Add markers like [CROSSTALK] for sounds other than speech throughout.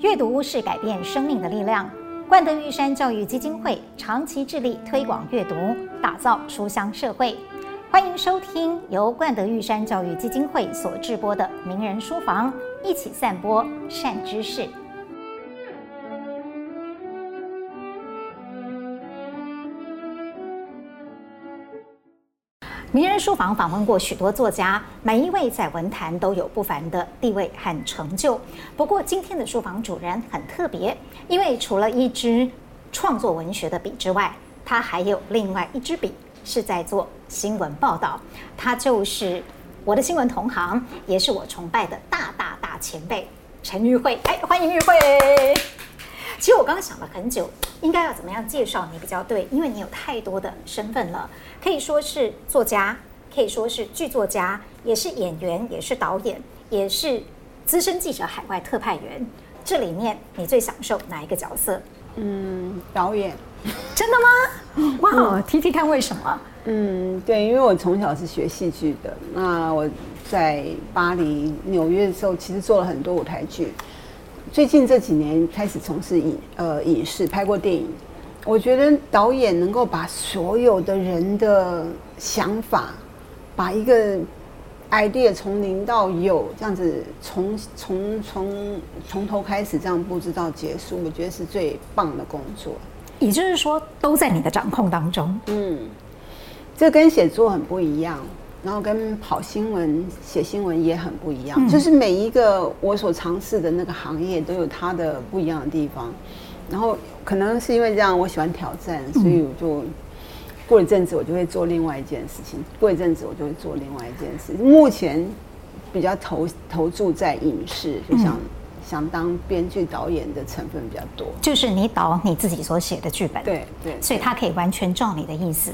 阅读是改变生命的力量。冠德玉山教育基金会长期致力推广阅读，打造书香社会。欢迎收听由冠德玉山教育基金会所制播的《名人书房》，一起散播善知识。名人书房访问过许多作家，每一位在文坛都有不凡的地位和成就。不过，今天的书房主人很特别，因为除了一支创作文学的笔之外，他还有另外一支笔是在做新闻报道。他就是我的新闻同行，也是我崇拜的大大大前辈陈玉慧。哎，欢迎玉慧！其实我刚刚想了很久，应该要怎么样介绍你比较对，因为你有太多的身份了，可以说是作家，可以说是剧作家，也是演员，也是导演，也是资深记者、海外特派员。这里面你最享受哪一个角色？嗯，导演。真的吗？[LAUGHS] 哇、wow, 嗯，提提看为什么？嗯，对，因为我从小是学戏剧的，那我在巴黎、纽约的时候，其实做了很多舞台剧。最近这几年开始从事影呃影视，拍过电影。我觉得导演能够把所有的人的想法，把一个 idea 从零到有这样子从从从从头开始这样布置到结束，我觉得是最棒的工作。也就是说，都在你的掌控当中。嗯，这跟写作很不一样。然后跟跑新闻、写新闻也很不一样，嗯，就是每一个我所尝试的那个行业都有它的不一样的地方。然后可能是因为这样，我喜欢挑战，所以我就过一阵子我就会做另外一件事情，过一阵子我就会做另外一件事。目前比较投投注在影视，就想，嗯，想当编剧导演的成分比较多。就是你导你自己所写的剧本，对对，所以他可以完全照你的意思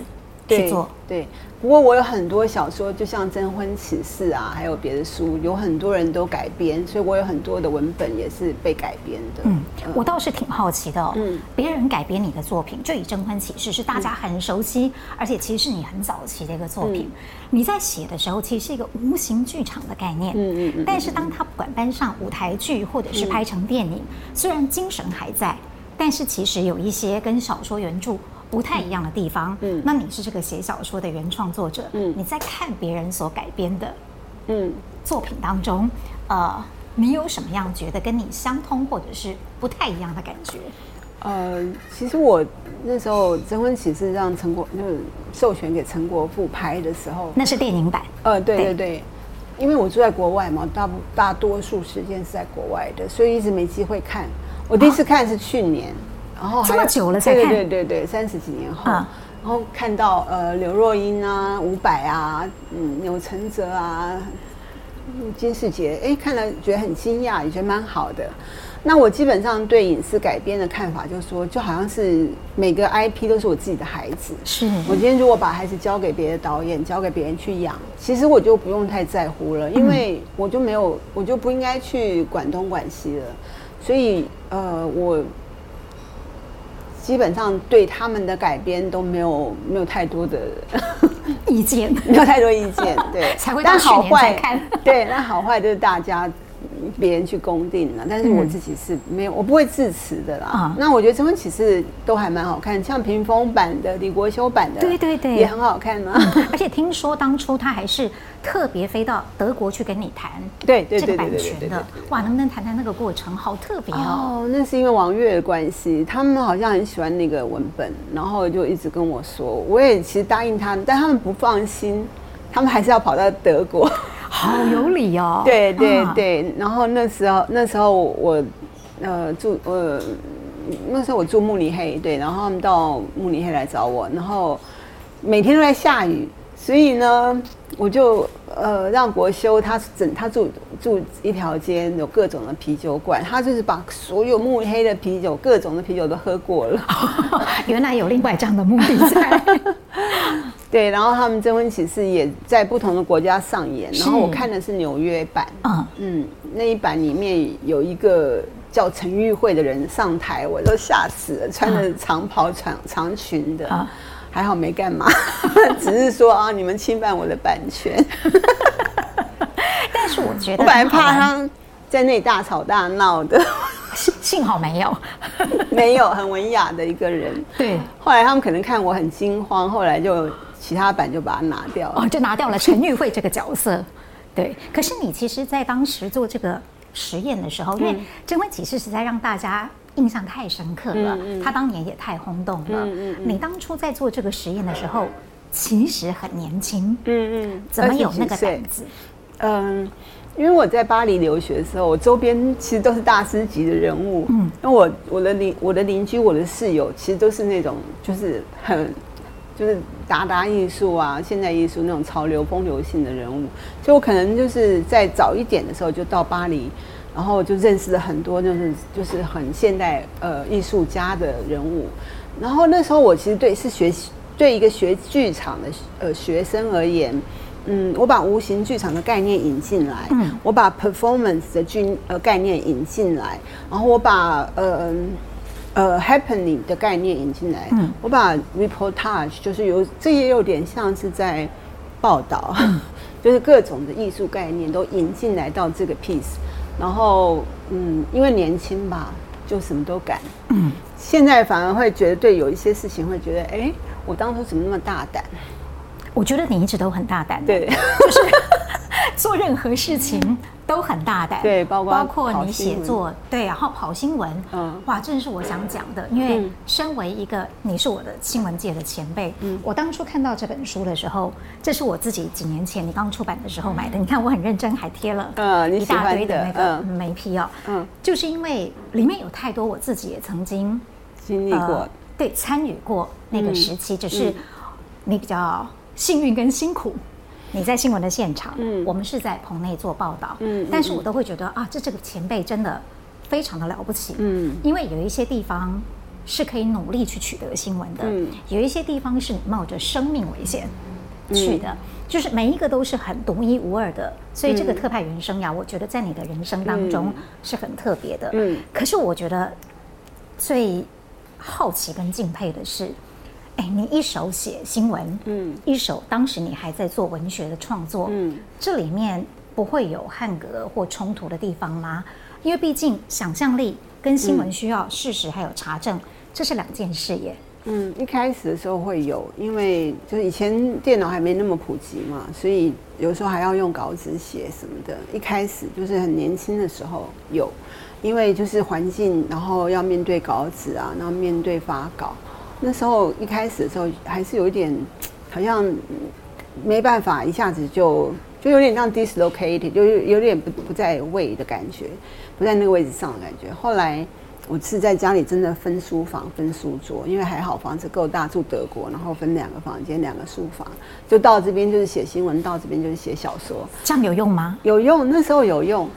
去做，对。对不过我有很多小说，就像《征婚启事》啊，还有别的书，有很多人都改编，所以我有很多的文本也是被改编的。嗯，我倒是挺好奇的哦。嗯，别人改编你的作品，就以《征婚启事》是大家很熟悉，而且其实是你很早期的一个作品。你在写的时候，其实是一个无形剧场的概念。嗯嗯。但是当他不管搬上舞台剧，或者是拍成电影，虽然精神还在，但是其实有一些跟小说原著。不太一样的地方，嗯，那你是这个写小说的原创作者，嗯，你在看别人所改编的，嗯，作品当中，呃，你有什么样觉得跟你相通或者是不太一样的感觉？呃，其实我那时候《征婚启事》让陈国就是授权给陈国富拍的时候，那是电影版，呃，对对。对，对，因为我住在国外嘛，大大多数时间是在国外的，所以一直没机会看。我第一次看是去年。啊然后这么久了才看，对对对对，三十几年后，嗯、然后看到呃刘若英啊、伍佰啊、嗯钮承泽啊、金世杰，哎，看了觉得很惊讶，也觉得蛮好的。那我基本上对影视改编的看法，就是说，就好像是每个 IP 都是我自己的孩子。是我今天如果把孩子交给别的导演，交给别人去养，其实我就不用太在乎了，因为我就没有，我就不应该去管东管西了。所以呃，我。基本上对他们的改编都没有没有太多的意见，[LAUGHS] 没有太多意见，对，[LAUGHS] 才会但好坏看，对，那好坏就是大家。别人去公定了，但是我自己是没有，我不会致辞的啦。啊、那我觉得《征婚启事》都还蛮好看，像屏风版的、李国修版的，对对对，也很好看嘛。嗯、而且听说当初他还是特别飞到德国去跟你谈，[LAUGHS] 对对对这个版权的。哇，能不能谈谈那个过程？好特别哦。哦，那是因为王月的关系，他们好像很喜欢那个文本，然后就一直跟我说，我也其实答应他们，但他们不放心，他们还是要跑到德国。好有理哦！对对对，然后那时候那时候我呃住呃那时候我住慕尼黑，对，然后他们到慕尼黑来找我，然后每天都在下雨，所以呢我就呃让国修他整他住住一条街，有各种的啤酒馆，他就是把所有慕黑的啤酒各种的啤酒都喝过了。[LAUGHS] 原来有另外这样的目的在。[LAUGHS] 对，然后他们征婚启事也在不同的国家上演，然后我看的是纽约版，嗯嗯，那一版里面有一个叫陈玉慧的人上台，我都吓死了，穿着长袍长长裙的，还好没干嘛，[LAUGHS] 只是说啊，你们侵犯我的版权。[LAUGHS] 但是我觉得，我本来怕他在那里大吵大闹的。[LAUGHS] 幸好没有，没有很文雅的一个人。对，后来他们可能看我很惊慌，后来就其他版就把它拿掉了，哦，就拿掉了陈玉慧这个角色。对，可是你其实，在当时做这个实验的时候，因为征婚启事实在让大家印象太深刻了，他当年也太轰动了。你当初在做这个实验的时候，其实很年轻。嗯嗯，怎么有那个胆子？嗯。因为我在巴黎留学的时候，我周边其实都是大师级的人物。嗯，那我我的邻我的邻居我的室友，其实都是那种就是很就是达达艺术啊、现代艺术那种潮流风流性的人物。所以我可能就是在早一点的时候就到巴黎，然后就认识了很多就是就是很现代呃艺术家的人物。然后那时候我其实对是学对一个学剧场的呃学生而言。嗯，我把无形剧场的概念引进来，嗯，我把 performance 的剧呃概念引进来，然后我把呃呃 happening 的概念引进来，嗯，我把 reportage 就是有这也有点像是在报道，嗯、[LAUGHS] 就是各种的艺术概念都引进来到这个 piece，然后嗯，因为年轻吧，就什么都敢，嗯，现在反而会觉得对有一些事情会觉得，哎，我当初怎么那么大胆？我觉得你一直都很大胆，对，就是 [LAUGHS] 做任何事情都很大胆，对，包括包括你写作，对，然后跑新闻，嗯，哇，正是我想讲的，因为身为一个你是我的新闻界的前辈，嗯，我当初看到这本书的时候，这是我自己几年前你刚出版的时候买的，你看我很认真，还贴了嗯一大堆的那个媒批哦，嗯，就是因为里面有太多我自己也曾经经历过，对，参与过那个时期，只是你比较。幸运跟辛苦，你在新闻的现场，嗯，我们是在棚内做报道，嗯，但是我都会觉得啊，这这个前辈真的非常的了不起，嗯，因为有一些地方是可以努力去取得新闻的，嗯，有一些地方是你冒着生命危险去的，就是每一个都是很独一无二的，所以这个特派员生涯，我觉得在你的人生当中是很特别的，嗯，可是我觉得最好奇跟敬佩的是。哎，你一手写新闻，嗯，一手当时你还在做文学的创作，嗯，这里面不会有汉格或冲突的地方吗？因为毕竟想象力跟新闻需要事实还有查证，嗯、这是两件事耶。嗯，一开始的时候会有，因为就是以前电脑还没那么普及嘛，所以有时候还要用稿纸写什么的。一开始就是很年轻的时候有，因为就是环境，然后要面对稿纸啊，然后面对发稿。那时候一开始的时候还是有一点，好像没办法一下子就就有点像 dislocated，就是有点不不在位的感觉，不在那个位置上的感觉。后来我是在家里真的分书房、分书桌，因为还好房子够大，住德国，然后分两个房间、两个书房，就到这边就是写新闻，到这边就是写小说。这样有用吗？有用，那时候有用，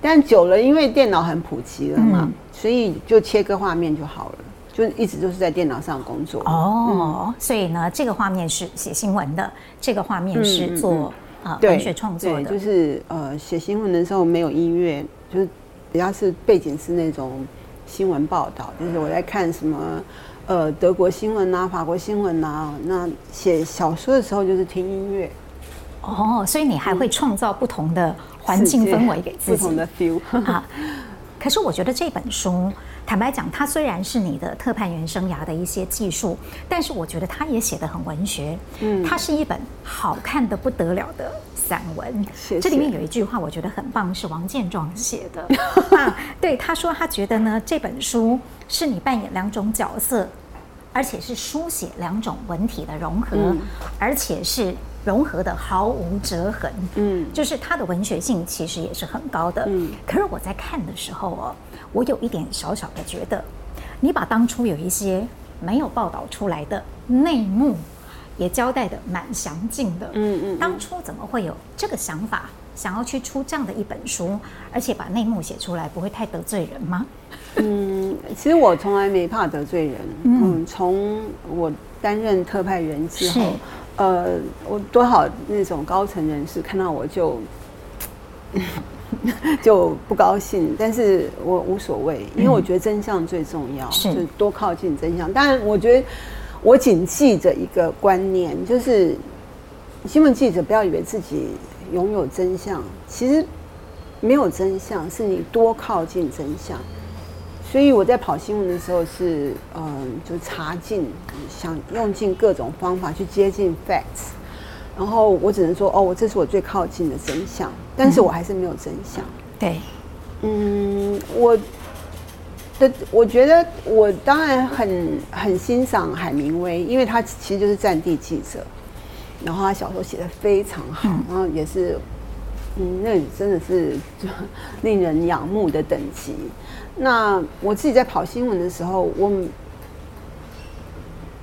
但久了因为电脑很普及了嘛，嗯、所以就切割画面就好了。就一直都是在电脑上工作哦，嗯、所以呢，这个画面是写新闻的，这个画面是做啊、嗯嗯呃、文学创作的，就是呃写新闻的时候没有音乐，就是比较是背景是那种新闻报道，就是我在看什么呃德国新闻啊、法国新闻啊，那写小说的时候就是听音乐。哦，所以你还会创造不同的环境氛围给自己，不同的 feel [LAUGHS] 啊。可是我觉得这本书。坦白讲，它虽然是你的特派员生涯的一些技术，但是我觉得它也写得很文学。嗯，它是一本好看的不得了的散文。谢谢。这里面有一句话我觉得很棒，是王建壮写的。[LAUGHS] 啊，对，他说他觉得呢，这本书是你扮演两种角色，而且是书写两种文体的融合，嗯，而且是融合的毫无折痕。嗯，就是它的文学性其实也是很高的。嗯，可是我在看的时候哦。我有一点小小的觉得，你把当初有一些没有报道出来的内幕，也交代的蛮详尽的。嗯嗯。当初怎么会有这个想法，想要去出这样的一本书，而且把内幕写出来，不会太得罪人吗？嗯，其实我从来没怕得罪人。嗯，从我担任特派员之后，呃，我多少那种高层人士看到我就。[LAUGHS] 就不高兴，但是我无所谓，因为我觉得真相最重要，嗯、是多靠近真相。当然，我觉得我谨记着一个观念，就是新闻记者不要以为自己拥有真相，其实没有真相，是你多靠近真相。所以我在跑新闻的时候是，嗯、呃，就查尽，想用尽各种方法去接近 facts，然后我只能说，哦，我这是我最靠近的真相，但是我还是没有真相。嗯、对，嗯，我的我觉得我当然很很欣赏海明威，因为他其实就是战地记者，然后他小说写的非常好，嗯、然后也是。嗯，那真的是 [LAUGHS] 令人仰慕的等级。那我自己在跑新闻的时候，我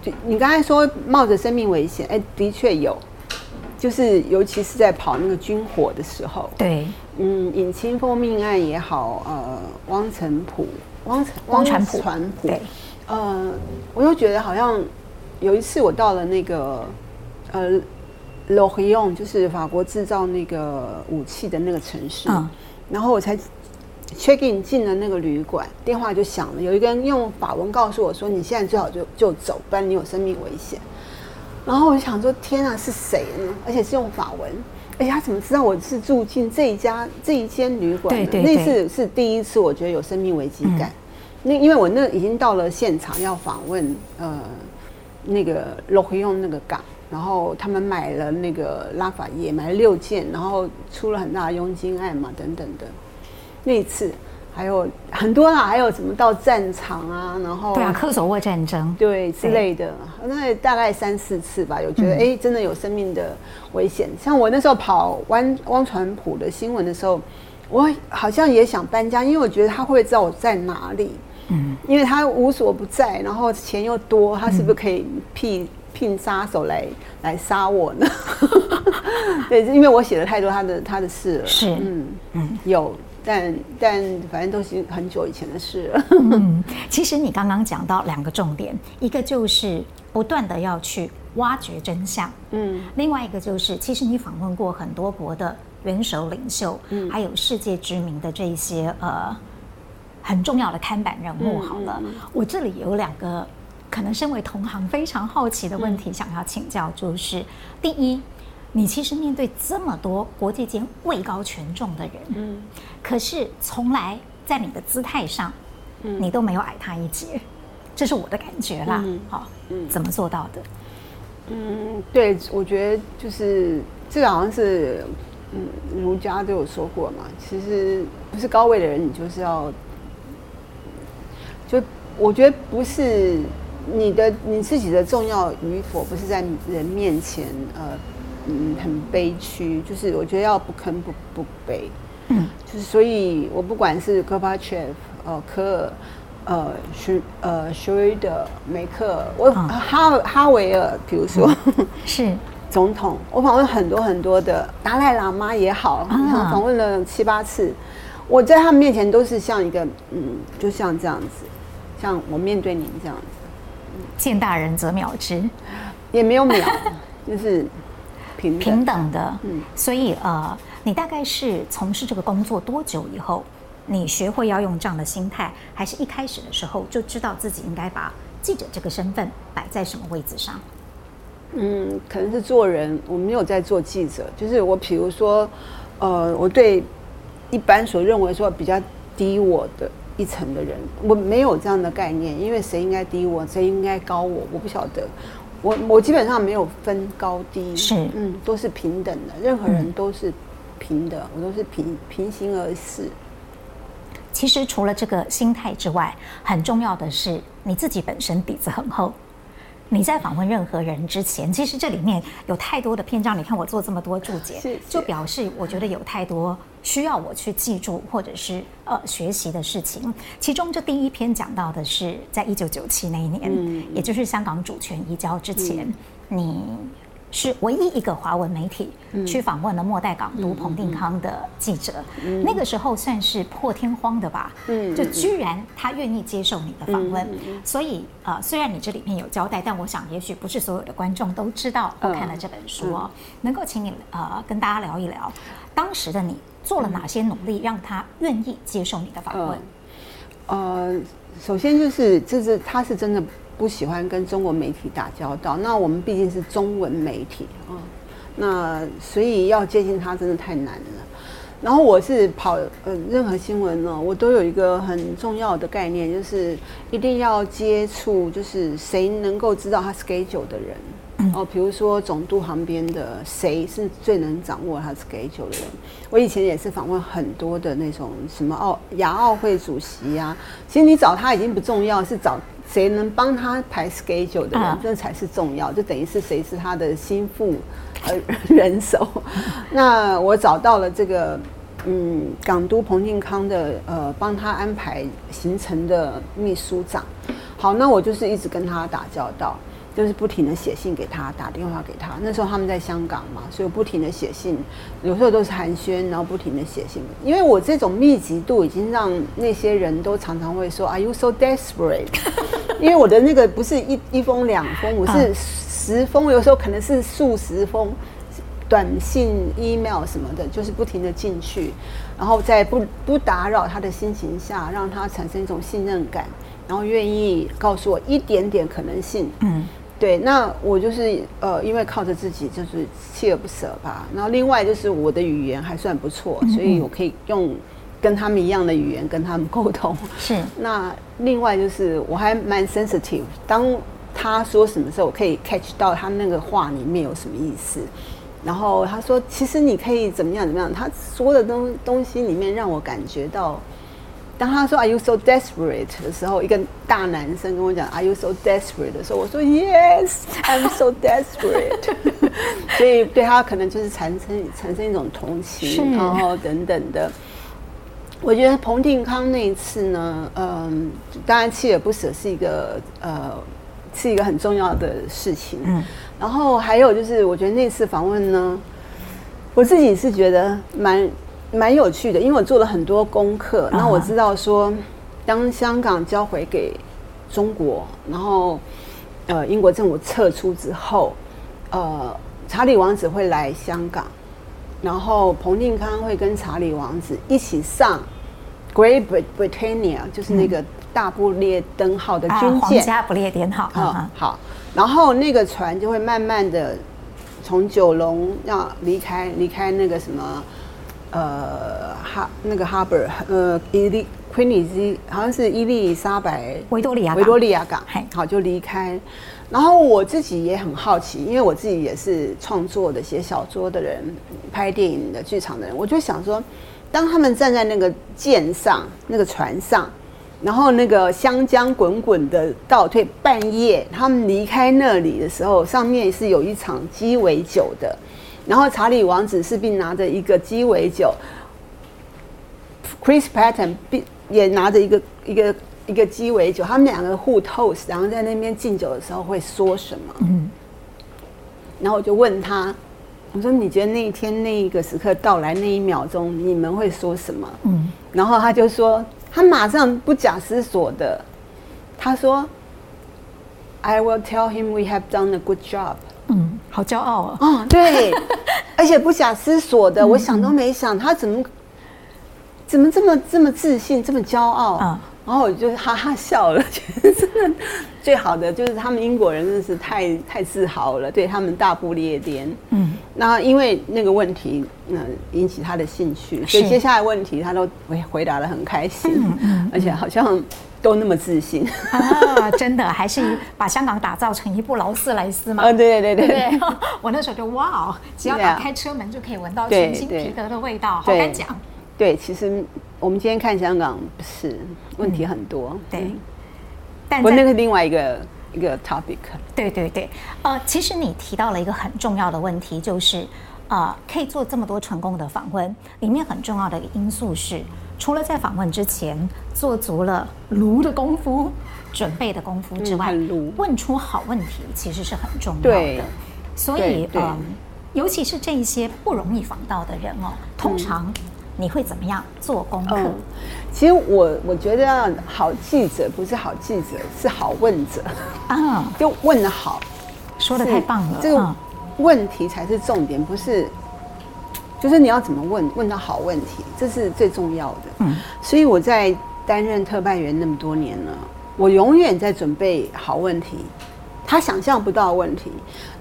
就你刚才说冒着生命危险，哎，的确有，就是尤其是在跑那个军火的时候。对，嗯，尹清风命案也好，呃，汪成浦、汪汪传浦，对，呃，我又觉得好像有一次我到了那个，呃。Lorient 就是法国制造那个武器的那个城市，嗯、然后我才 check in 进了那个旅馆，电话就响了，有一个人用法文告诉我说：“你现在最好就就走，不然你有生命危险。”然后我就想说：“天啊，是谁呢？而且是用法文，而且他怎么知道我是住进这一家这一间旅馆？对对对，那次是第一次，我觉得有生命危机感。嗯、那因为我那已经到了现场要访问，呃，那个 Lorient 那个港。”然后他们买了那个拉法叶，买了六件，然后出了很大的佣金案嘛，等等的。那一次还有很多啦，还有什么到战场啊，然后对啊，科索沃战争。对之类的，那大概三四次吧，有觉得哎、嗯，真的有生命的危险。像我那时候跑汪汪传普的新闻的时候，我好像也想搬家，因为我觉得他会知道我在哪里，嗯，因为他无所不在，然后钱又多，他是不是可以聘？嗯聘杀手来来杀我呢？[LAUGHS] 对，因为我写了太多他的他的事了。是，嗯。嗯，有，但但反正都是很久以前的事了。[LAUGHS] 嗯，其实你刚刚讲到两个重点，一个就是不断的要去挖掘真相，嗯，另外一个就是其实你访问过很多国的元首领袖，嗯，还有世界知名的这一些呃很重要的看板人物。好了，我这里有两个。可能身为同行非常好奇的问题，想要请教，就是第一，你其实面对这么多国际间位高权重的人，嗯，可是从来在你的姿态上，嗯，你都没有矮他一截，这是我的感觉啦。好，嗯，怎么做到的？嗯，对，我觉得就是这个好像是，嗯，儒家都有说过嘛，其实不是高位的人，你就是要，就我觉得不是。你的你自己的重要与否，不是在人面前，呃，嗯，很悲屈，就是我觉得要不吭不不悲，嗯，就是所以，我不管是戈巴切夫，呃，科尔，呃，徐呃，徐瑞德，梅克尔，我哈哈维尔，比如说 [LAUGHS] 是。总统，我访问很多很多的达赖喇嘛也好，访问了七八次，我在他们面前都是像一个，嗯，就像这样子，像我面对您这样子。见大人则秒之，也没有秒，就是平平等的。嗯，所以呃，你大概是从事这个工作多久以后，你学会要用这样的心态，还是一开始的时候就知道自己应该把记者这个身份摆在什么位置上？嗯，可能是做人，我没有在做记者，就是我比如说，呃，我对一般所认为说比较低我的。一层的人，我没有这样的概念，因为谁应该低我，谁应该高我，我不晓得。我我基本上没有分高低，是嗯，都是平等的，任何人都是平的，嗯、我都是平平行而视。其实除了这个心态之外，很重要的是你自己本身底子很厚。你在访问任何人之前，其实这里面有太多的篇章。你看我做这么多注解，谢谢。就表示我觉得有太多需要我去记住或者是呃学习的事情。其中这第一篇讲到的是在一九九七那一年，嗯，也就是香港主权移交之前，嗯，你。是唯一一个华文媒体去访问了末代港督彭定康的记者，嗯。嗯嗯、那个时候算是破天荒的吧，嗯，就居然他愿意接受你的访问，所以呃，虽然你这里面有交代，但我想也许不是所有的观众都知道我看了这本书能够请你呃跟大家聊一聊，当时的你做了哪些努力，让他愿意接受你的访问？呃，首先就是这是他是真的。不喜欢跟中国媒体打交道，那我们毕竟是中文媒体啊，那所以要接近他真的太难了。然后我是跑呃任何新闻呢，我都有一个很重要的概念，就是一定要接触，就是谁能够知道他 schedule 的人。哦，比如说总督旁边的谁是最能掌握他 schedule 的人？我以前也是访问很多的那种什么奥亚奥会主席呀、啊。其实你找他已经不重要，是找谁能帮他排 schedule 的人，这才是重要。就等于是谁是他的心腹呃人手。[LAUGHS] 那我找到了这个嗯港督彭定康的呃帮他安排行程的秘书长。好，那我就是一直跟他打交道。就是不停的写信给他，打电话给他。那时候他们在香港嘛，所以我不停的写信，有时候都是寒暄，然后不停的写信。因为我这种密集度已经让那些人都常常会说，Are you so desperate？[LAUGHS] 因为我的那个不是一一封两封，我是十封，有时候可能是数十封短信、email 什么的，就是不停的进去，然后在不不打扰他的心情下，让他产生一种信任感，然后愿意告诉我一点点可能性。嗯。对，那我就是呃，因为靠着自己就是锲而不舍吧。然后另外就是我的语言还算不错，所以我可以用跟他们一样的语言跟他们沟通。[LAUGHS] 是。[LAUGHS] 那另外就是我还蛮 sensitive，当他说什么时候，我可以 catch 到他那个话里面有什么意思。然后他说，其实你可以怎么样怎么样，他说的东东西里面让我感觉到。当他说 “Are you so desperate” 的时候，一个大男生跟我讲 “Are you so desperate” 的时候，我说 “Yes, I'm so desperate”。[LAUGHS] 所以对他可能就是产生产生一种同情，然后等等的。我觉得彭定康那一次呢，嗯，当然锲而不舍是一个呃是一个很重要的事情。嗯，然后还有就是，我觉得那次访问呢，我自己是觉得蛮。蛮有趣的，因为我做了很多功课，然后我知道说，当香港交回给中国，然后呃英国政府撤出之后，呃查理王子会来香港，然后彭定康会跟查理王子一起上 Great Britannia，就是那个大不列颠号的军舰，皇家不列颠号。好，好，然后那个船就会慢慢的从九龙要离开，离开那个什么。呃，哈，那个哈伯，呃，伊丽奎尼兹，好像是伊丽莎白维多利亚维多利亚港，好就离开。然后我自己也很好奇，因为我自己也是创作的、写小说的人，拍电影的、剧场的人，我就想说，当他们站在那个舰上、那个船上，然后那个湘江滚滚的倒退，半夜他们离开那里的时候，上面是有一场鸡尾酒的。然后查理王子是并拿着一个鸡尾酒，Chris Patton 并也拿着一个一个一个鸡尾酒，他们两个互 toast，然后在那边敬酒的时候会说什么？嗯。然后我就问他，我说：“你觉得那一天那一个时刻到来那一秒钟，你们会说什么？”嗯。然后他就说，他马上不假思索的，他说：“I will tell him we have done a good job。”嗯，好骄傲啊！哦，[LAUGHS] 对，而且不假思索的，我想都没想，他怎么怎么这么这么自信，这么骄傲？啊，然后我就哈哈笑了，觉 [LAUGHS] 得真的最好的就是他们英国人真的是太太自豪了，对他们大不列颠。嗯，那因为那个问题，嗯，引起他的兴趣，所以接下来问题他都回回答的很开心，嗯嗯，而且好像。都那么自信啊！真的，还是把香港打造成一部劳斯莱斯嘛？啊，对对对对，[LAUGHS] 我那时候就哇哦，只要打开车门就可以闻到全新皮革的味道，好敢讲。对，其实我们今天看香港是问题很多，嗯、对。但我那个另外一个一个 topic。对对对，呃，其实你提到了一个很重要的问题，就是啊、呃，可以做这么多成功的访问，里面很重要的一个因素是。除了在访问之前做足了炉的功夫、准备的功夫之外，问出好问题其实是很重要的。所以，嗯，尤其是这一些不容易访到的人哦，通常你会怎么样做功课？嗯，其实我我觉得好记者不是好记者，是好问者啊，[LAUGHS] 就问的好，说的太棒了。这个问题才是重点，不是。就是你要怎么问，问到好问题，这是最重要的。嗯，所以我在担任特派员那么多年了，我永远在准备好问题。他想象不到的问题，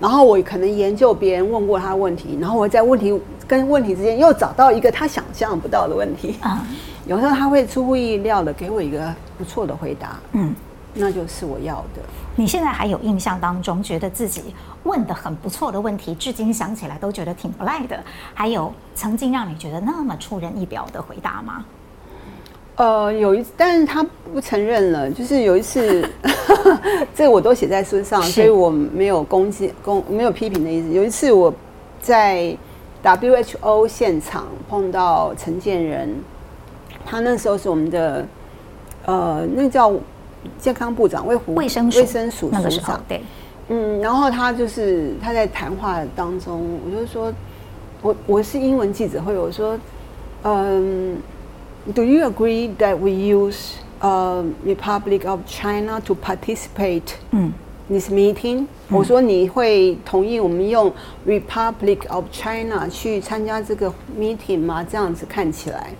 然后我可能研究别人问过他问题，然后我在问题跟问题之间又找到一个他想象不到的问题。啊，[LAUGHS] 有时候他会出乎意料的给我一个不错的回答。嗯，那就是我要的。你现在还有印象当中觉得自己问的很不错的问题，至今想起来都觉得挺不赖的？还有曾经让你觉得那么出人意表的回答吗？呃，有一次，但是他不承认了。就是有一次，[LAUGHS] 这我都写在书上，所以我没有攻击、攻没有批评的意思。有一次我在 WHO 现场碰到陈建仁，他那时候是我们的呃，那叫健康部长，卫卫生卫生署署长。对，嗯，然后他就是他在谈话当中，我就说，我我是英文记者会，我说，嗯。Do you agree that we use uh, Republic of China to participate in this meeting？、嗯、我说你会同意我们用 Republic of China 去参加这个 meeting 吗？这样子看起来，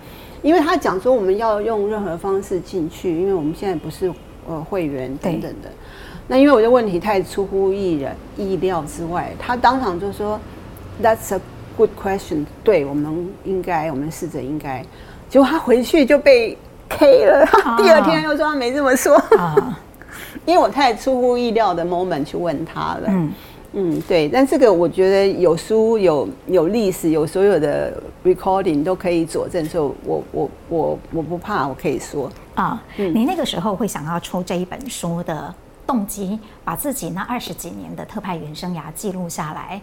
因为他讲说我们要用任何方式进去，因为我们现在不是呃会员等等的。那因为我的问题太出乎意人意料之外，他当场就说 That's a good question。对，我们应该，我们试着应该。结果他回去就被 K 了，他第二天又说他没这么说，因为我太出乎意料的 moment 去问他了。嗯。嗯，对，但这个我觉得有书有有历史有所有的 recording 都可以佐证，所以我我我我不怕，我可以说。啊。你那个时候会想要出这一本书的动机，把自己那二十几年的特派员生涯记录下来，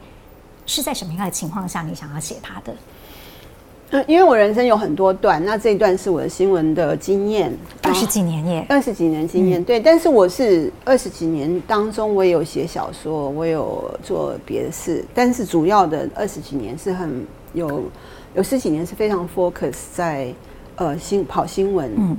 是在什么样的情况下你想要写它的？因为我人生有很多段，那这一段是我的新闻的经验，二十几年耶，二十几年经验，嗯、对。但是我是二十几年当中，我也有写小说，我有做别的事，但是主要的二十几年是很有，有十几年是非常 focus 在呃新跑新闻。嗯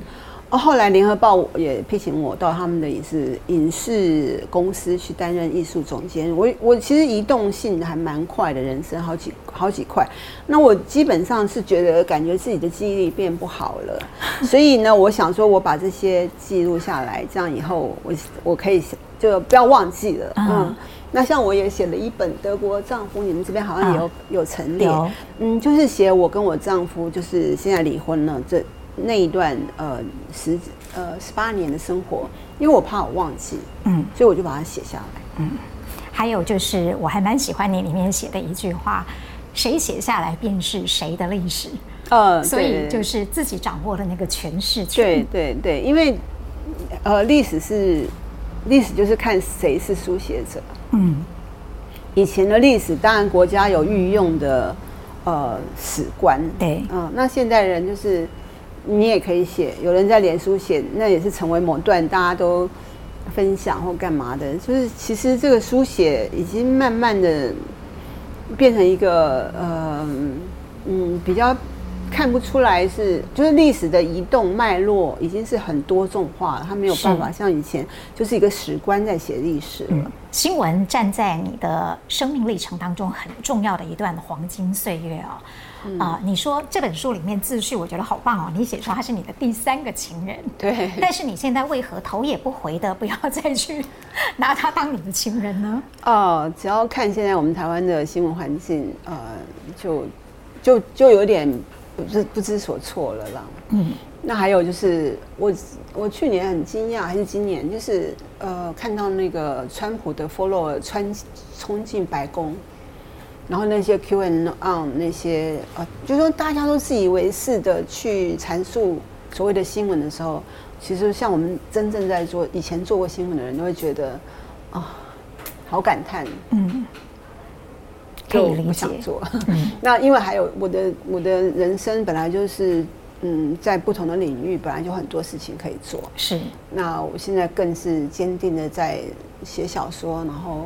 哦，后来联合报也聘请我到他们的影视影视公司去担任艺术总监。我我其实移动性还蛮快的，人生好几好几块。那我基本上是觉得感觉自己的记忆力变不好了，所以呢，我想说我把这些记录下来，这样以后我我可以就不要忘记了。嗯，那像我也写了一本《德国丈夫》，你们这边好像也有有陈列，嗯，就是写我跟我丈夫就是现在离婚了这。那一段呃十呃十八年的生活，因为我怕我忘记，嗯，所以我就把它写下来，嗯。还有就是，我还蛮喜欢你里面写的一句话：“谁写下来便是谁的历史。”呃，所以就是自己掌握了那个诠释权。对对对，因为呃历史是历史，就是看谁是书写者。嗯，以前的历史当然国家有御用的呃史官，对，嗯，那现代人就是。你也可以写，有人在脸书写，那也是成为某段大家都分享或干嘛的。就是其实这个书写已经慢慢的变成一个呃嗯比较看不出来是就是历史的移动脉络已经是很多种化了，它没有办法像以前就是一个史官在写历史了。新闻站在你的生命历程当中很重要的一段黄金岁月啊。啊、呃，你说这本书里面自序，我觉得好棒哦。你写说他是你的第三个情人，[LAUGHS] 对。但是你现在为何头也不回的不要再去 [LAUGHS] 拿他当你的情人呢？哦，只要看现在我们台湾的新闻环境，呃，就就就有点不知不知所措了啦。嗯。那还有就是我我去年很惊讶，还是今年，就是呃看到那个川普的 follower 穿冲进白宫。然后那些 Q and On 那些呃，就是说大家都自以为是的去阐述所谓的新闻的时候，其实像我们真正在做以前做过新闻的人都会觉得啊、哦，好感叹，嗯，可以理解。做，嗯、[LAUGHS] 那因为还有我的我的人生本来就是嗯，在不同的领域本来就很多事情可以做，是。那我现在更是坚定的在写小说，然后。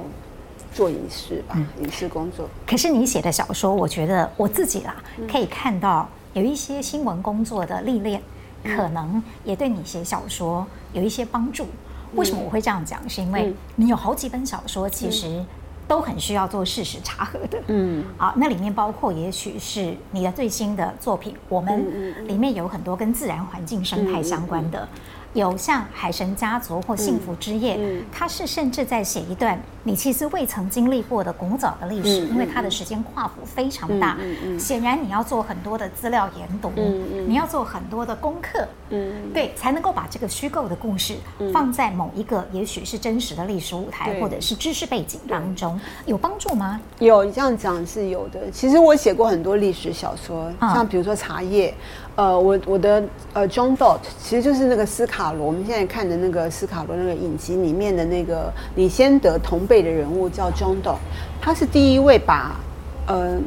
做影视吧，影视工作。可是你写的小说，我觉得我自己啦，可以看到有一些新闻工作的历练，可能也对你写小说有一些帮助。为什么我会这样讲？是因为你有好几本小说，其实都很需要做事实查核的。嗯，啊，那里面包括也许是你的最新的作品，我们里面有很多跟自然环境生态相关的。有像《海神家族》或《幸福之夜》，嗯，它是甚至在写一段你其实未曾经历过的古早的历史，嗯，因为它的时间跨幅非常大，嗯嗯，显然你要做很多的资料研读，嗯嗯，你要做很多的功课，嗯，对，才能够把这个虚构的故事放在某一个也许是真实的历史舞台或者是知识背景当中，有帮助吗？有，你这样讲是有的。其实我写过很多历史小说，像比如说《茶叶》。呃，我我的呃，John Dot 其实就是那个斯卡罗，我们现在看的那个斯卡罗那个影集里面的那个李先德同辈的人物叫 John Dot，他是第一位把呃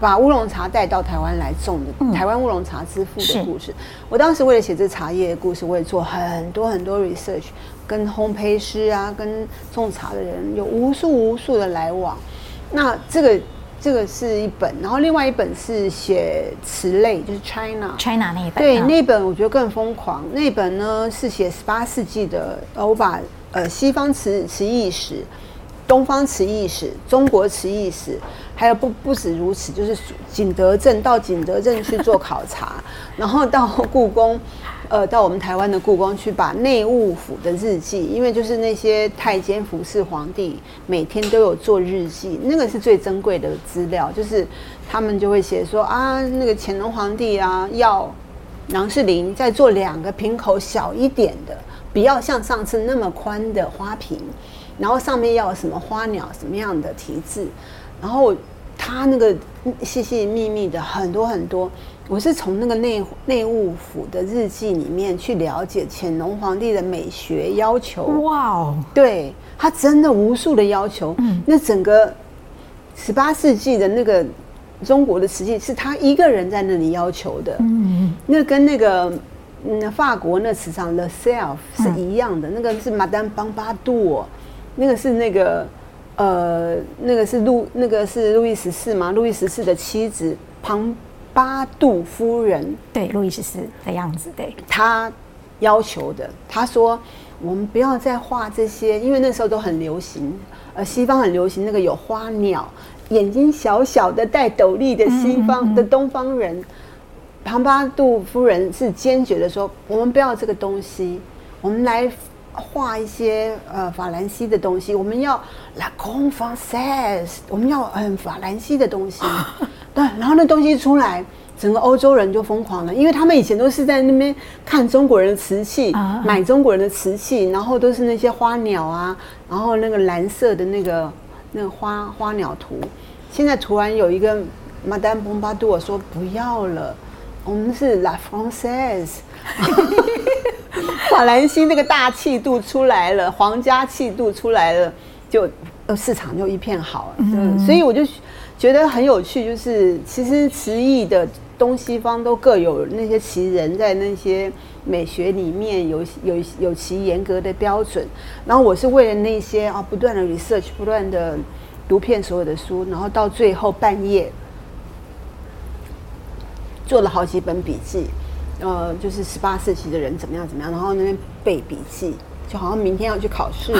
把乌龙茶带到台湾来种的，嗯、台湾乌龙茶之父的故事。我当时为了写这茶叶的故事，我也做很多很多 research，跟烘焙师啊，跟种茶的人有无数无数的来往。那这个。这个是一本，然后另外一本是写词类，就是 China China 那一本。对，那本我觉得更疯狂。那本呢是写十八世纪的，我把呃西方词词义史、东方瓷艺史、中国瓷艺史，还有不不止如此，就是景德镇到景德镇去做考察，[LAUGHS] 然后到故宫。呃，到我们台湾的故宫去，把内务府的日记，因为就是那些太监服侍皇帝，每天都有做日记，那个是最珍贵的资料。就是他们就会写说啊，那个乾隆皇帝啊，要郎世宁再做两个瓶口小一点的，不要像上次那么宽的花瓶，然后上面要什么花鸟什么样的题字，然后他那个细细密密的很多很多。我是从那个内内务府的日记里面去了解乾隆皇帝的美学要求。哇哦，对，他真的无数的要求。嗯，那整个十八世纪的那个中国的瓷器是他一个人在那里要求的。嗯，那跟那个嗯法国那瓷厂的 Self 是一样的。那个是 Madame Pompadour，那个是那个呃那个是路那个是路易十四嘛？路易十四的妻子庞。巴杜夫人，对，路易十四的样子，对，他要求的。他说：“我们不要再画这些，因为那时候都很流行，呃，西方很流行那个有花鸟、眼睛小小的、戴斗笠的西方的东方人。”庞巴杜夫人是坚决的说：“我们不要这个东西，我们来画一些呃法兰西的东西。我们要 La Grande Française，我们要嗯法兰西的东西。[LAUGHS] ”对，然后那东西出来，整个欧洲人就疯狂了，因为他们以前都是在那边看中国人的瓷器，啊、买中国人的瓷器，然后都是那些花鸟啊，然后那个蓝色的那个那个花花鸟图。现在突然有一个 Madame Pompadour 说不要了，我们是 La Française，[LAUGHS] 法兰西那个大气度出来了，皇家气度出来了，就呃市场就一片好，嗯，所以我就。觉得很有趣，就是其实词义的东西方都各有那些奇人，在那些美学里面有有有其严格的标准。然后我是为了那些啊，不断的 research，不断的读遍所有的书，然后到最后半夜做了好几本笔记，呃，就是十八世纪的人怎么样怎么样，然后那边背笔记，就好像明天要去考试，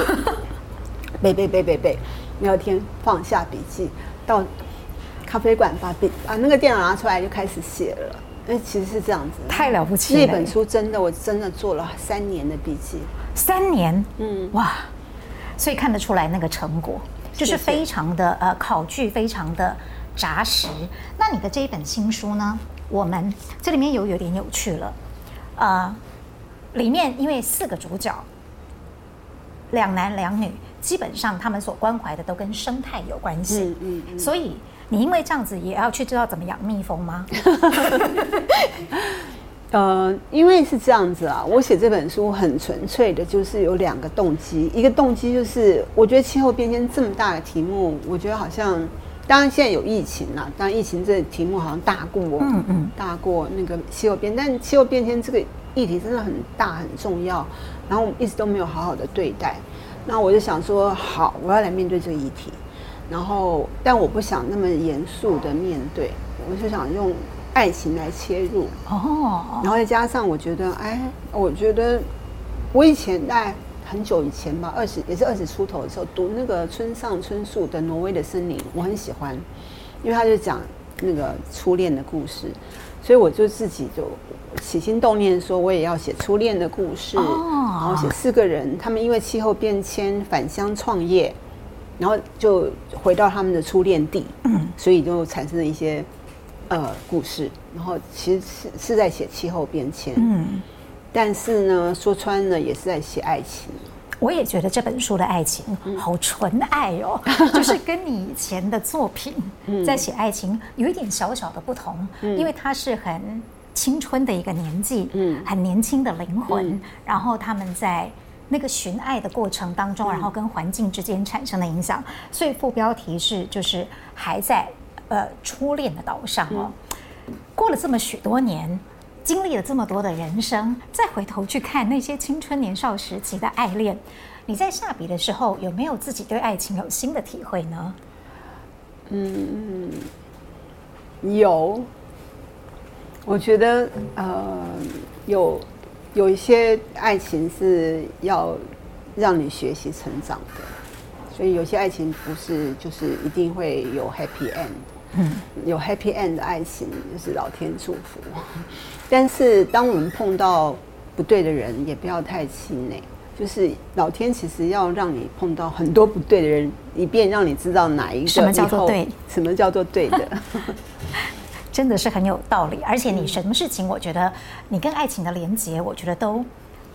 背背背背背，第二天放下笔记到。咖啡馆把笔把那个电脑拿出来就开始写了，那其实是这样子，太了不起了。那本书真的，我真的做了三年的笔记，三年，嗯，哇，所以看得出来那个成果就是非常的呃考据非常的扎实。那你的这一本新书呢？我们这里面有有点有趣了，呃，里面因为四个主角，两男两女，基本上他们所关怀的都跟生态有关系，嗯所以。你因为这样子也要去知道怎么养蜜蜂吗？[LAUGHS] 呃，因为是这样子啊，我写这本书很纯粹的，就是有两个动机。一个动机就是，我觉得气候变迁这么大的题目，我觉得好像，当然现在有疫情了，当然疫情这个题目好像大过，嗯嗯，大过那个气候变，但气候变迁这个议题真的很大很重要，然后我们一直都没有好好的对待。那我就想说，好，我要来面对这个议题。然后，但我不想那么严肃的面对，我就想用爱情来切入哦。然后再加上，我觉得，哎，我觉得我以前在很久以前吧，二十也是二十出头的时候，读那个村上春树的《挪威的森林》，我很喜欢，因为他就讲那个初恋的故事，所以我就自己就起心动念说，我也要写初恋的故事，哦、然后写四个人，他们因为气候变迁返乡创业，然后就回到他们的初恋地，嗯，所以就产生了一些呃故事，然后其实是是在写气候变迁，嗯，但是呢，说穿了也是在写爱情。我也觉得这本书的爱情好纯爱哦，[LAUGHS] 就是跟你以前的作品在写爱情有一点小小的不同，因为它是很青春的一个年纪，很年轻的灵魂，然后他们在那个寻爱的过程当中，然后跟环境之间产生的影响，所以副标题是就是还在呃初恋的岛上哦，过了这么许多年。经历了这么多的人生，再回头去看那些青春年少时期的爱恋，你在下笔的时候有没有自己对爱情有新的体会呢？嗯，有。我觉得呃，有有一些爱情是要让你学习成长的，所以有些爱情不是就是一定会有 happy end。嗯，有 happy end 的爱情就是老天祝福，但是当我们碰到不对的人，也不要太气馁。就是老天其实要让你碰到很多不对的人，以便让你知道哪一个什么叫做对，什么叫做对的，[LAUGHS] [LAUGHS] 真的是很有道理。而且你什么事情，我觉得你跟爱情的连结，我觉得都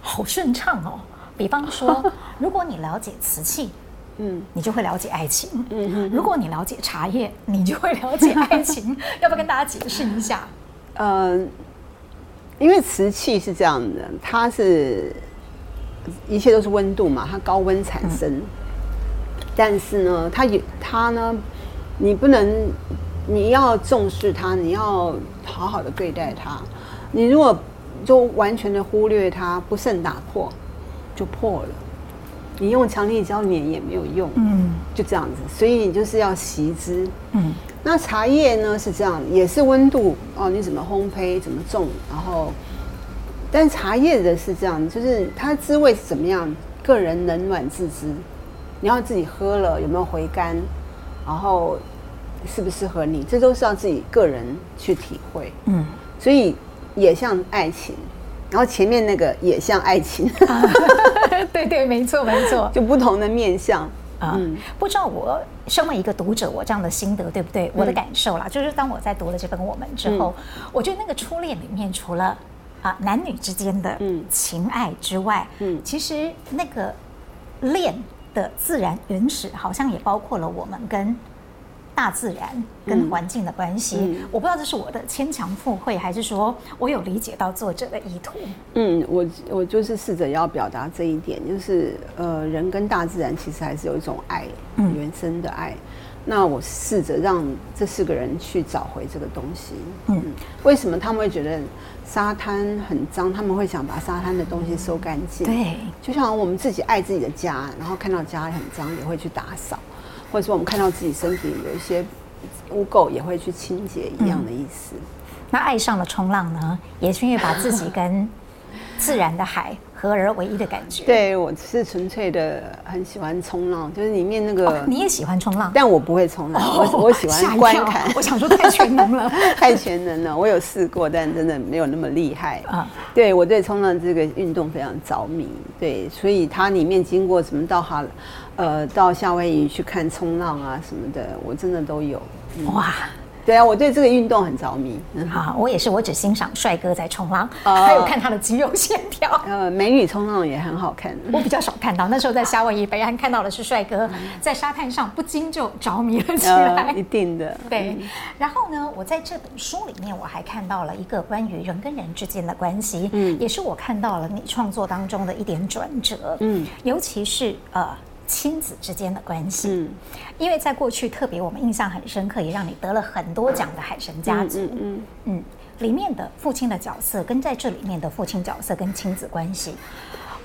好顺畅哦。比方说，[LAUGHS] 如果你了解瓷器。嗯，你就会了解爱情。嗯哼，如果你了解茶叶，你就会了解爱情。要不要跟大家解释一下？呃，因为瓷器是这样的，它是一切都是温度嘛，它高温产生。但是呢，它有它呢，你不能，你要重视它，你要好好的对待它。你如果就完全的忽略它，不慎打破，就破了。你用强力胶粘也没有用，嗯，就这样子，所以你就是要惜之，嗯。那茶叶呢是这样，也是温度哦，你怎么烘焙，怎么种，然后，但茶叶的是这样，就是它滋味是怎么样，个人冷暖自知，你要自己喝了有没有回甘，然后适不适合你，这都是要自己个人去体会，嗯。所以也像爱情。然后前面那个也像爱情，啊、[LAUGHS] [LAUGHS] 对对，没错没错，就不同的面相啊。嗯、不知道我身为一个读者，我这样的心得对不对？嗯、我的感受啦，就是当我在读了这本《我们》之后，嗯、我觉得那个初恋里面，除了啊男女之间的情爱之外，嗯，其实那个恋的自然原始，好像也包括了我们跟。大自然跟环境的关系，嗯嗯、我不知道这是我的牵强附会，还是说我有理解到作者的意图。嗯，我我就是试着要表达这一点，就是呃，人跟大自然其实还是有一种爱，嗯、原生的爱。那我试着让这四个人去找回这个东西。嗯，为什么他们会觉得沙滩很脏？他们会想把沙滩的东西收干净。对，就像我们自己爱自己的家，然后看到家很脏，也会去打扫。或者说，我们看到自己身体有一些污垢，也会去清洁一样的意思。嗯、那爱上了冲浪呢，也是因为把自己跟自然的海合而为一的感觉。[LAUGHS] 对，我是纯粹的很喜欢冲浪，就是里面那个、哦、你也喜欢冲浪，但我不会冲浪，哦、我我喜欢观看。我想说太全能了，[LAUGHS] 太全能了。我有试过，但真的没有那么厉害啊。对，我对冲浪这个运动非常着迷，对，所以它里面经过什么到哈。呃，到夏威夷去看冲浪啊什么的，我真的都有。嗯、哇，对啊，我对这个运动很着迷。嗯、好，我也是，我只欣赏帅哥在冲浪，呃、还有看他的肌肉线条。[LAUGHS] 呃，美女冲浪也很好看。[LAUGHS] 我比较少看到，那时候在夏威夷北岸看到的是帅哥在沙滩上不禁就着迷了起来。呃、一定的，对。然后呢，我在这本书里面我还看到了一个关于人跟人之间的关系，嗯，也是我看到了你创作当中的一点转折，嗯，尤其是呃。亲子之间的关系，嗯，因为在过去特别我们印象很深刻，也让你得了很多奖的海神家族，嗯嗯，嗯，里面的父亲的角色跟在这里面的父亲角色跟亲子关系，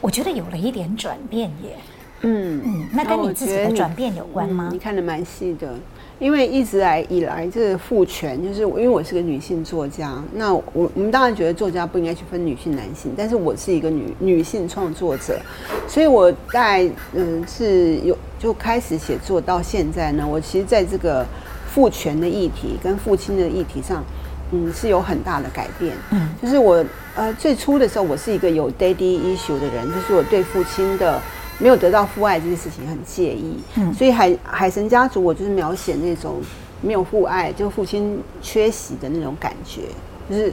我觉得有了一点转变耶，嗯嗯，那跟你自己的转变有关吗？你，你看的蛮细的。因为一直来以来，这个父权就是因为我是个女性作家，那我我们当然觉得作家不应该去分女性男性，但是我是一个女女性创作者，所以我在嗯是有就开始写作到现在呢，我其实在这个父权的议题跟父亲的议题上，嗯是有很大的改变。嗯，就是我呃最初的时候，我是一个有 daddy issue 的人，就是我对父亲的没有得到父爱这件事情很介意。嗯，所以海海神家族，我就是描写那种没有父爱，就父亲缺席的那种感觉，就是。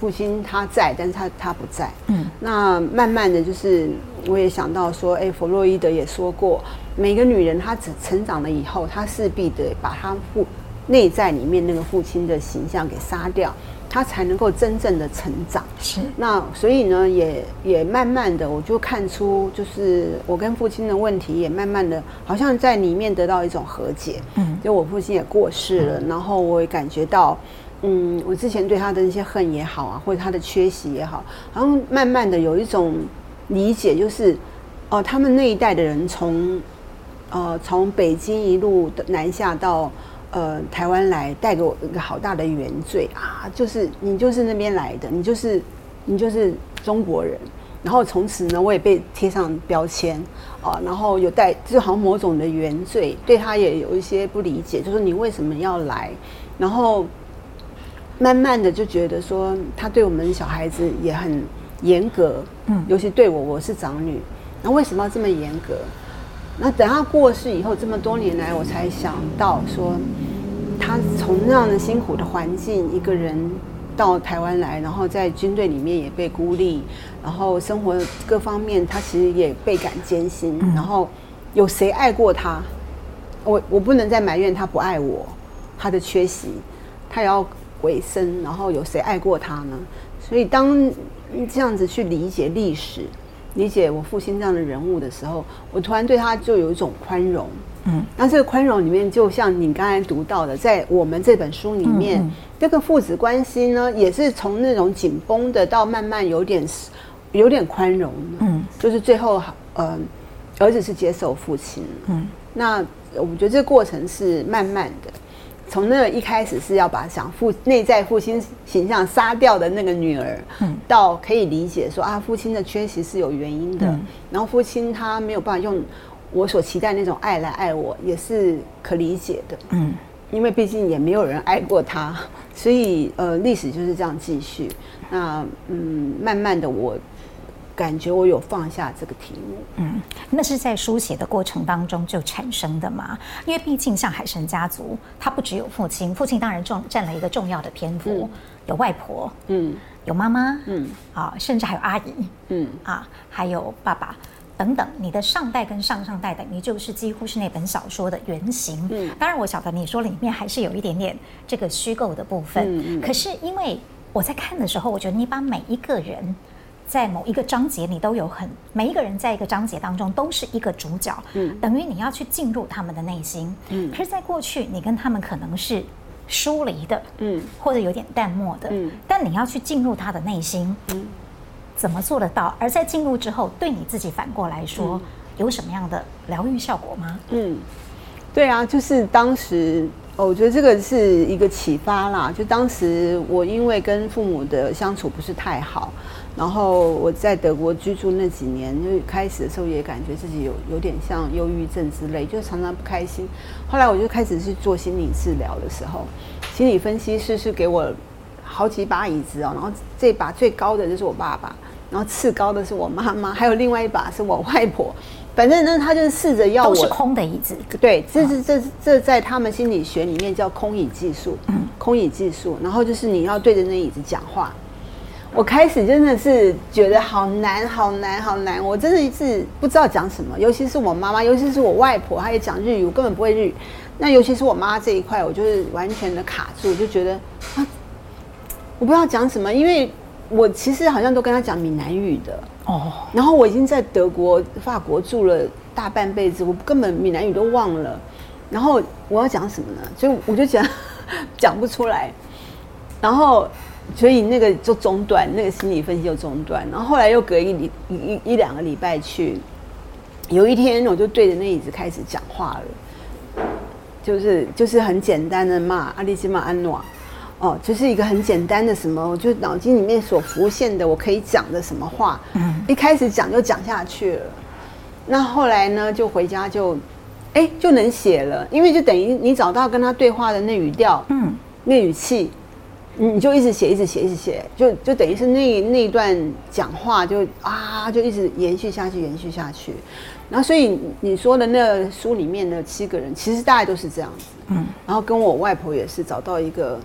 父亲他在，但是他他不在。嗯，那慢慢的就是，我也想到说，哎、欸，弗洛伊德也说过，每个女人她成成长了以后，她势必得把她父内在里面那个父亲的形象给杀掉，她才能够真正的成长。是。那所以呢，也也慢慢的，我就看出，就是我跟父亲的问题，也慢慢的，好像在里面得到一种和解。嗯，就我父亲也过世了，然后我也感觉到。嗯，我之前对他的那些恨也好啊，或者他的缺席也好，好像慢慢的有一种理解，就是哦、呃，他们那一代的人从呃从北京一路南下到呃台湾来，带给我一个好大的原罪啊，就是你就是那边来的，你就是你就是中国人，然后从此呢，我也被贴上标签啊，然后有带就好像某种的原罪，对他也有一些不理解，就是你为什么要来，然后。慢慢的就觉得说，他对我们小孩子也很严格，嗯，尤其对我，我是长女，那为什么要这么严格？那等他过世以后，这么多年来，我才想到说，他从那样的辛苦的环境，一个人到台湾来，然后在军队里面也被孤立，然后生活各方面他其实也倍感艰辛，然后有谁爱过他？我我不能再埋怨他不爱我，他的缺席，他也要。为生，然后有谁爱过他呢？所以当这样子去理解历史，理解我父亲这样的人物的时候，我突然对他就有一种宽容。嗯，那这个宽容里面，就像你刚才读到的，在我们这本书里面，嗯、这个父子关系呢，也是从那种紧绷的，到慢慢有点有点宽容。嗯，就是最后，呃，儿子是接受父亲。嗯，那我觉得这个过程是慢慢的。从那一开始是要把想父内在父亲形象杀掉的那个女儿，到可以理解说啊，父亲的缺席是有原因的，然后父亲他没有办法用我所期待那种爱来爱我，也是可理解的。嗯，因为毕竟也没有人爱过他，所以呃，历史就是这样继续。那嗯，慢慢的我。感觉我有放下这个题目，嗯，那是在书写的过程当中就产生的嘛？因为毕竟像海神家族，它不只有父亲，父亲当然重占了一个重要的篇幅，嗯、有外婆，嗯，有妈妈，嗯，啊，甚至还有阿姨，嗯，啊，还有爸爸等等。你的上代跟上上代等于就是几乎是那本小说的原型。嗯，当然我晓得你说里面还是有一点点这个虚构的部分，嗯嗯，可是因为我在看的时候，我觉得你把每一个人。在某一个章节，你都有很每一个人在一个章节当中都是一个主角，嗯，等于你要去进入他们的内心，嗯。可是，在过去，你跟他们可能是疏离的，嗯，或者有点淡漠的，嗯。但你要去进入他的内心，嗯，怎么做得到？而在进入之后，对你自己反过来说，嗯，有什么样的疗愈效果吗？嗯，对啊，就是当时，我觉得这个是一个启发啦。就当时我因为跟父母的相处不是太好。然后我在德国居住那几年，就开始的时候也感觉自己有有点像忧郁症之类，就常常不开心。后来我就开始去做心理治疗的时候，心理分析师是给我好几把椅子哦，然后这把最高的就是我爸爸，然后次高的是我妈妈，还有另外一把是我外婆。反正呢，他就是试着要我都是空的椅子。对，这是这这在他们心理学里面叫空椅技术，嗯，空椅技术。然后就是你要对着那椅子讲话。我开始真的是觉得好难，好难，好难。我真的是不知道讲什么，尤其是我妈妈，尤其是我外婆，她也讲日语，我根本不会日语。那尤其是我妈这一块，我就是完全的卡住，就觉得啊，我不知道讲什么，因为我其实好像都跟她讲闽南语的哦。然后我已经在德国、法国住了大半辈子，我根本闽南语都忘了。然后我要讲什么呢？所以我就讲 [LAUGHS] 讲不出来。然后。所以那个就中断，那个心理分析就中断，然后后来又隔一礼一一一两个礼拜去，有一天我就对着那椅子开始讲话了，就是就是很简单的骂阿里基玛安诺，哦，就是一个很简单的什么，我就脑筋里面所浮现的我可以讲的什么话，嗯，一开始讲就讲下去了，那后来呢就回家就，哎就能写了，因为就等于你找到跟他对话的那语调，嗯，那语气。你就一直写，一直写，一直写，就就等于是那那一段讲话就啊，就一直延续下去，延续下去。然后，所以你说的那书里面的七个人，其实大概都是这样子。嗯。然后跟我外婆也是找到一个，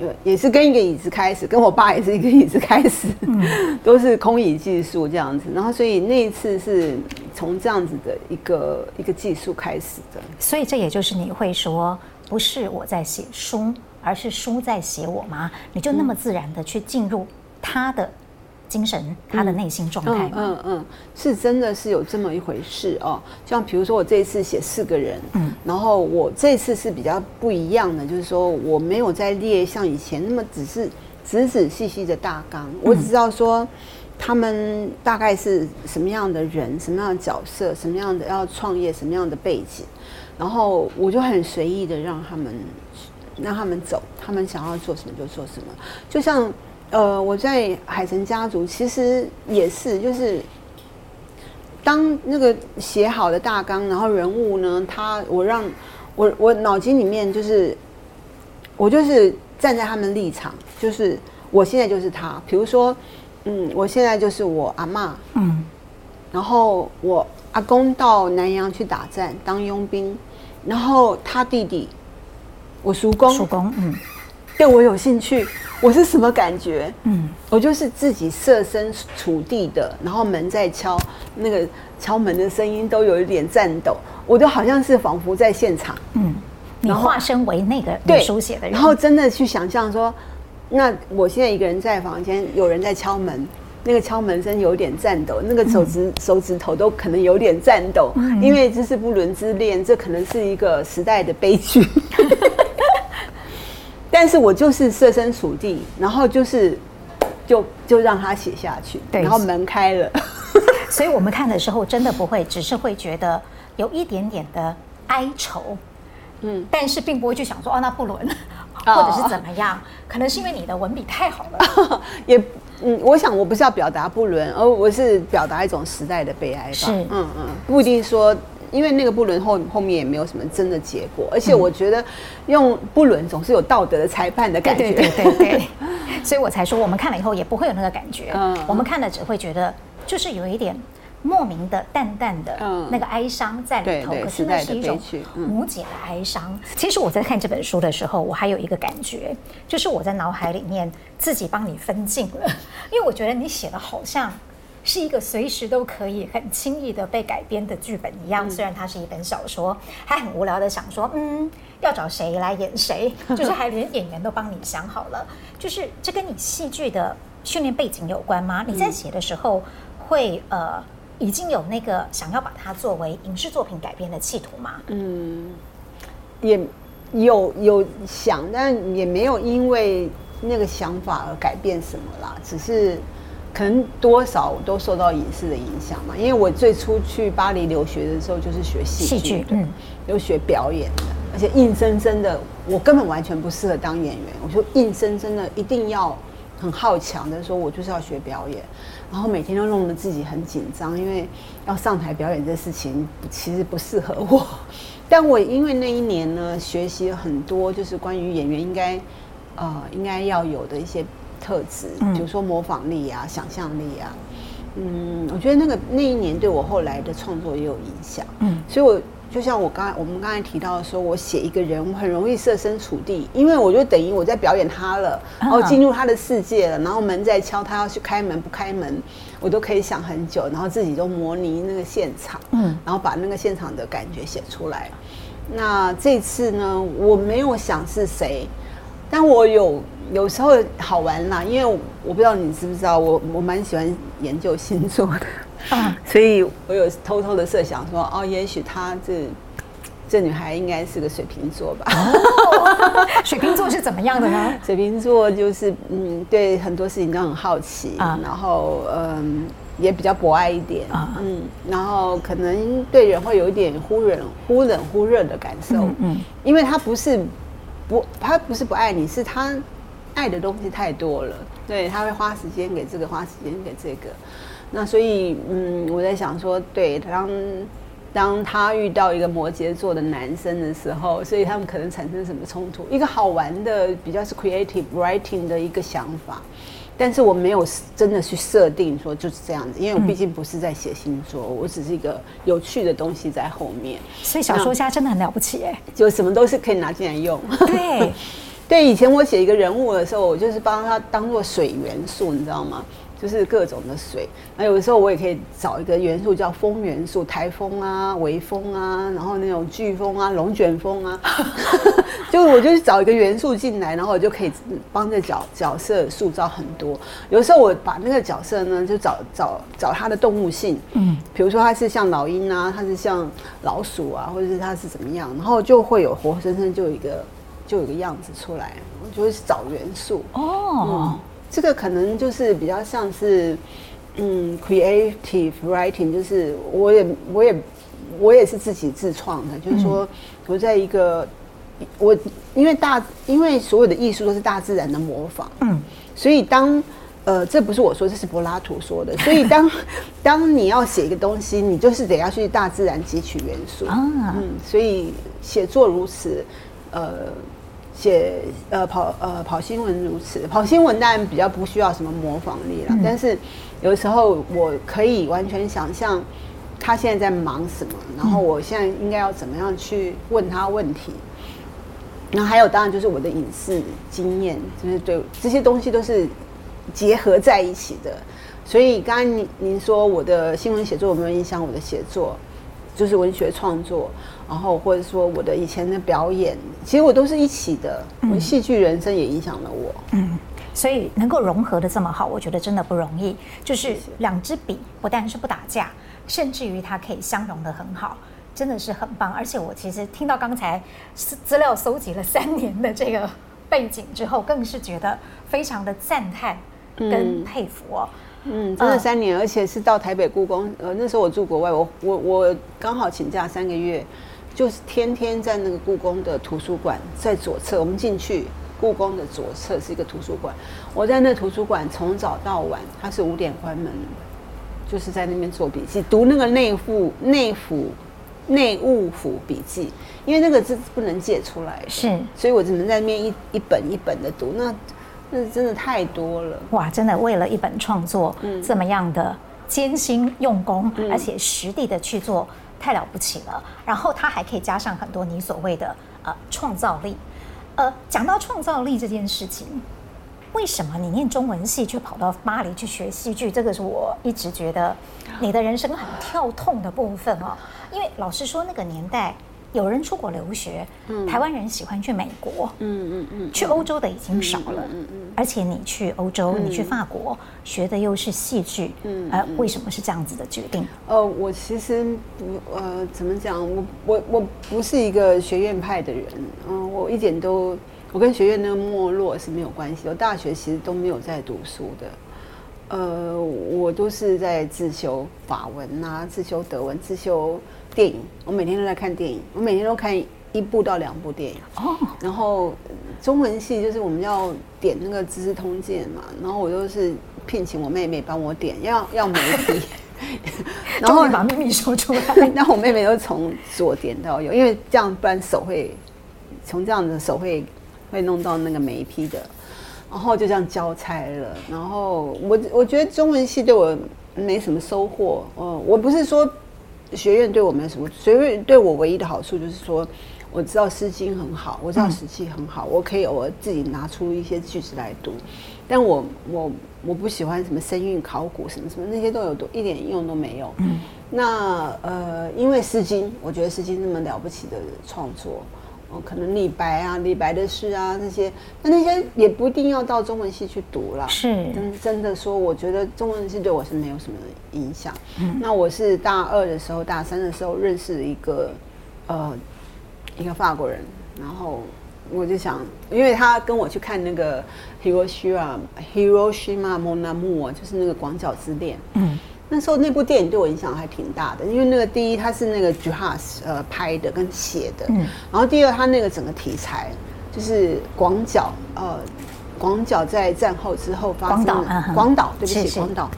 呃，也是跟一个椅子开始，跟我爸也是一个椅子开始，嗯，[LAUGHS] 都是空椅技术这样子。然后，所以那一次是从这样子的一个一个技术开始的。所以这也就是你会说，不是我在写书，而是书在写我吗？你就那么自然的去进入他的。精神，他的内心状态，嗯嗯，嗯，是真的是有这么一回事哦。像比如说，我这一次写四个人，嗯，然后我这次是比较不一样的，就是说我没有在列像以前那么只是仔仔细细的大纲，我只知道说他们大概是什么样的人，什么样的角色，什么样的要创业，什么样的背景，然后我就很随意的让他们让他们走，他们想要做什么就做什么，就像。呃，我在海神家族其实也是，就是当那个写好的大纲，然后人物呢，他我让我我脑筋里面就是我就是站在他们立场，就是我现在就是他，比如说，嗯，我现在就是我阿妈，嗯，然后我阿公到南洋去打战当佣兵，然后他弟弟我叔公，叔公，嗯。对我有兴趣，我是什么感觉？嗯，我就是自己设身处地的，然后门在敲，那个敲门的声音都有一点颤抖，我就好像是仿佛在现场。嗯，你化身为那个对书写的人，然后真的去想象说，那我现在一个人在房间，有人在敲门，那个敲门声有点颤抖，那个手指、嗯、手指头都可能有点颤抖，嗯、因为这是不伦之恋，这可能是一个时代的悲剧。[LAUGHS] 但是我就是设身处地，然后就是就就让他写下去，对，然后门开了，[LAUGHS] 所以我们看的时候真的不会，只是会觉得有一点点的哀愁，嗯，但是并不会去想说哦，那不伦，或者是怎么样，可能是因为你的文笔太好了，[LAUGHS] 也嗯，我想我不是要表达不伦，而我是表达一种时代的悲哀吧，是，嗯嗯，不一定说。因为那个不伦后后面也没有什么真的结果，而且我觉得用不伦总是有道德的裁判的感觉，对对对对，[LAUGHS] 所以我才说我们看了以后也不会有那个感觉，嗯，我们看了只会觉得就是有一点莫名的淡淡的那个哀伤在里头，可是那是一种无解的哀伤。其实我在看这本书的时候，我还有一个感觉，就是我在脑海里面自己帮你分镜了，因为我觉得你写的好像。是一个随时都可以很轻易的被改编的剧本一样，虽然它是一本小说，还很无聊的想说，嗯，要找谁来演谁，[LAUGHS] 就是还连演员都帮你想好了，就是这跟你戏剧的训练背景有关吗？你在写的时候会呃已经有那个想要把它作为影视作品改编的企图吗？嗯，也有有想，但也没有因为那个想法而改变什么啦，只是。可能多少都受到影视的影响嘛，因为我最初去巴黎留学的时候就是学戏剧，嗯，有学表演的，而且硬生生的，我根本完全不适合当演员，我就硬生生的一定要很好强的说，我就是要学表演，然后每天都弄得自己很紧张，因为要上台表演这事情其实不适合我，[LAUGHS] 但我因为那一年呢，学习了很多，就是关于演员应该，呃，应该要有的一些。特质，比如说模仿力啊、想象力啊，嗯，我觉得那个那一年对我后来的创作也有影响，嗯，所以我就像我刚才我们刚才提到的说，我写一个人，我很容易设身处地，因为我就等于我在表演他了，然后进入他的世界了，然后门在敲，他要去开门不开门，我都可以想很久，然后自己都模拟那个现场，嗯，然后把那个现场的感觉写出来。那这次呢，我没有想是谁，但我有。有时候好玩啦，因为我，我不知道你知不知道，我我蛮喜欢研究星座的，[LAUGHS] 啊，所以我有偷偷的设想说，哦，也许她这这女孩应该是个水瓶座吧？哦，[LAUGHS] 水瓶座是怎么样的呢？水瓶座就是嗯，对很多事情都很好奇，啊，然后嗯，也比较博爱一点，啊，嗯，然后可能对人会有一点忽冷忽冷忽热的感受，嗯，嗯，因为他不是不他不是不爱你，是他。爱的东西太多了，对，他会花时间给这个，花时间给这个，那所以，嗯，我在想说，对，当当他遇到一个摩羯座的男生的时候，所以他们可能产生什么冲突？一个好玩的，比较是 creative writing 的一个想法，但是我没有真的去设定说就是这样子，因为我毕竟不是在写星座，我只是一个有趣的东西在后面。所以小说家真的很了不起哎，就什么都是可以拿进来用。对，[LAUGHS] 对，以前我写一个人物的时候，我就是帮他当做水元素，你知道吗？就是各种的水，那有的时候我也可以找一个元素叫风元素，台风啊、微风啊，然后那种飓风啊、龙卷风啊，[LAUGHS] 就我就是找一个元素进来，然后我就可以帮着角角色塑造很多。有的时候我把那个角色呢，就找找找它的动物性，嗯，比如说它是像老鹰啊，它是像老鼠啊，或者是它是怎么样，然后就会有活生生就有一个就有一个样子出来，我就会找元素。哦。嗯这个可能就是比较像是，嗯，creative writing，就是我也我也我也是自己自创的，就是说我在一个我因为大因为所有的艺术都是大自然的模仿，嗯，所以当呃这不是我说，这是柏拉图说的，[LAUGHS] 所以当当你要写一个东西，你就是得要去大自然汲取元素。啊，嗯，所以写作如此，呃。写呃跑呃跑新闻如此，跑新闻当然比较不需要什么模仿力了，嗯、但是有时候我可以完全想象他现在在忙什么，然后我现在应该要怎么样去问他问题。然后还有当然就是我的影视经验，就是对这些东西都是结合在一起的。所以刚刚您您说我的新闻写作有没有影响我的写作？就是文学创作，然后或者说我的以前的表演，其实我都是一起的。我戏剧人生也影响了我。嗯，所以能够融合的这么好，我觉得真的不容易。就是两支笔不但是不打架，甚至于它可以相融的很好，真的是很棒。而且我其实听到刚才资料搜集了三年的这个背景之后，更是觉得非常的赞叹跟佩服哦。嗯嗯，真的三年，而且是到台北故宫。呃，那时候我住国外，我我我刚好请假三个月，就是天天在那个故宫的图书馆，在左侧。我们进去故宫的左侧是一个图书馆，我在那图书馆从早到晚，它是五点关门，就是在那边做笔记，读那个内府内府内务府笔记，因为那个字不能借出来，是，所以我只能在那边一一本一本的读那。那真的太多了哇！真的为了一本创作，嗯，这么样的艰辛用功，嗯、而且实地的去做，太了不起了。然后他还可以加上很多你所谓的呃创造力。呃，讲到创造力这件事情，为什么你念中文系却跑到巴黎去学戏剧？这个是我一直觉得你的人生很跳痛的部分哦。因为老实说，那个年代。有人出国留学，嗯、台湾人喜欢去美国，嗯嗯嗯，去欧洲的已经少了，嗯嗯，而且你去欧洲，嗯、你去法国，学的又是戏剧，嗯，呃，为什么是这样子的决定？呃，我其实不，呃，怎么讲？我我我不是一个学院派的人，嗯、呃，我一点都，我跟学院那个没落是没有关系。我大学其实都没有在读书的，呃，我都是在自修法文啊，自修德文，自修。电影，我每天都在看电影，我每天都看一部到两部电影。哦，然后中文系就是我们要点那个《资治通鉴》嘛，然后我都是聘请我妹妹帮我点，要要每一批，[LAUGHS] 然后把秘密说出来。[LAUGHS] 然后我妹妹又从左点到右，因为这样不然手会从这样的手会会弄到那个每一批的，然后就这样交差了。然后我我觉得中文系对我没什么收获。嗯，我不是说。学院对我没什么，学院对我唯一的好处就是说，我知道《诗经》很好，我知道《史记》很好，我可以偶尔自己拿出一些句子来读。但我我我不喜欢什么声韵考古什么什么那些都有多一点用都没有。嗯，那呃，因为《诗经》，我觉得《诗经》那么了不起的创作。可能李白啊，李白的诗啊，这些，那那些也不一定要到中文系去读了。是，真真的说，我觉得中文系对我是没有什么影响。嗯，那我是大二的时候，大三的时候认识了一个，呃，一个法国人，然后我就想，因为他跟我去看那个 Hiroshima Hiroshima Mon Amour，就是那个广角之恋。嗯。那时候那部电影对我影响还挺大的，因为那个第一它是那个 j u h a s 呃拍的跟写的，嗯，然后第二他那个整个题材就是广角呃广角在战后之后发生的广岛，对不起广岛，